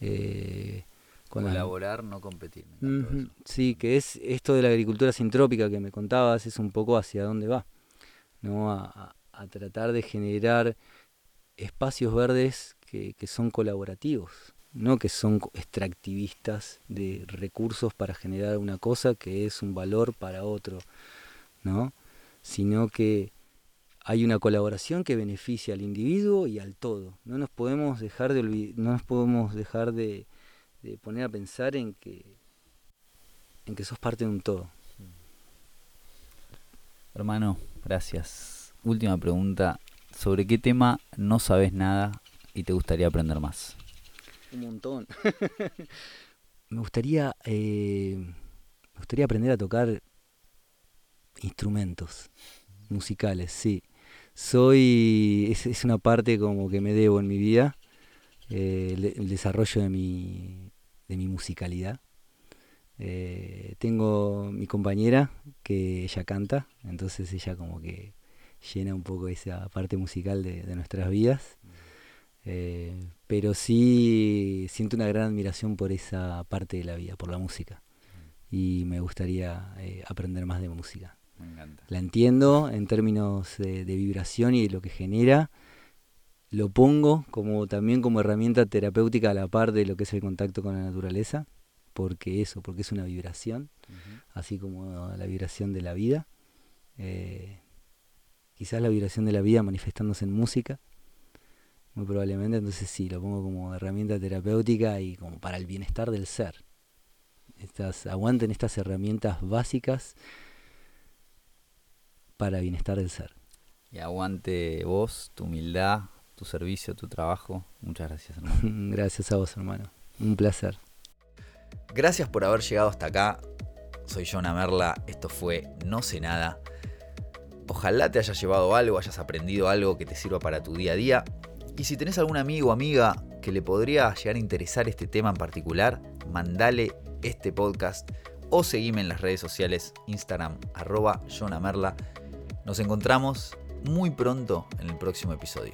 Eh, Colaborar, no competir. sí, que es esto de la agricultura sintrópica que me contabas, es un poco hacia dónde va, ¿no? A, tratar de generar espacios verdes que, que, son colaborativos, no que son extractivistas de recursos para generar una cosa que es un valor para otro, ¿no? sino que hay una colaboración que beneficia al individuo y al todo. No nos podemos dejar de no nos podemos dejar de, poner a pensar en que en que sos parte de un todo. Hermano, gracias. Última pregunta, ¿sobre qué tema no sabes nada y te gustaría aprender más? Un montón. [laughs] me gustaría eh, me gustaría aprender a tocar instrumentos musicales, sí soy, es, una parte como que me debo en mi vida, eh, el, desarrollo de mi, de mi musicalidad. Eh, tengo mi compañera que ella canta, entonces ella como que llena un poco esa parte musical de, nuestras vidas. Eh, pero sí siento una gran admiración por esa parte de la vida, por la música. Y me gustaría aprender más de música. La entiendo en términos de, vibración y de lo que genera. Lo pongo como también como herramienta terapéutica a la par de lo que es el contacto con la naturaleza, porque eso, porque es una vibración, así como la vibración de la vida. Eh, quizás la vibración de la vida manifestándose en música, muy probablemente, entonces sí, lo pongo como herramienta terapéutica y como para el bienestar del ser. Estas, aguanten estas herramientas básicas para bienestar del ser. Y aguante vos, tu humildad, tu servicio, tu trabajo. Muchas gracias, hermano. [laughs] gracias a vos, hermano. Un placer. Gracias por haber llegado hasta acá. Soy Jonah Merla. Esto fue No sé nada. Ojalá te hayas llevado algo, hayas aprendido algo que te sirva para tu día a día. Y si tenés algún amigo o amiga que le podría llegar a interesar este tema en particular, mandale este podcast o seguime en las redes sociales, Instagram, arroba Merla nos encontramos muy pronto en el próximo episodio.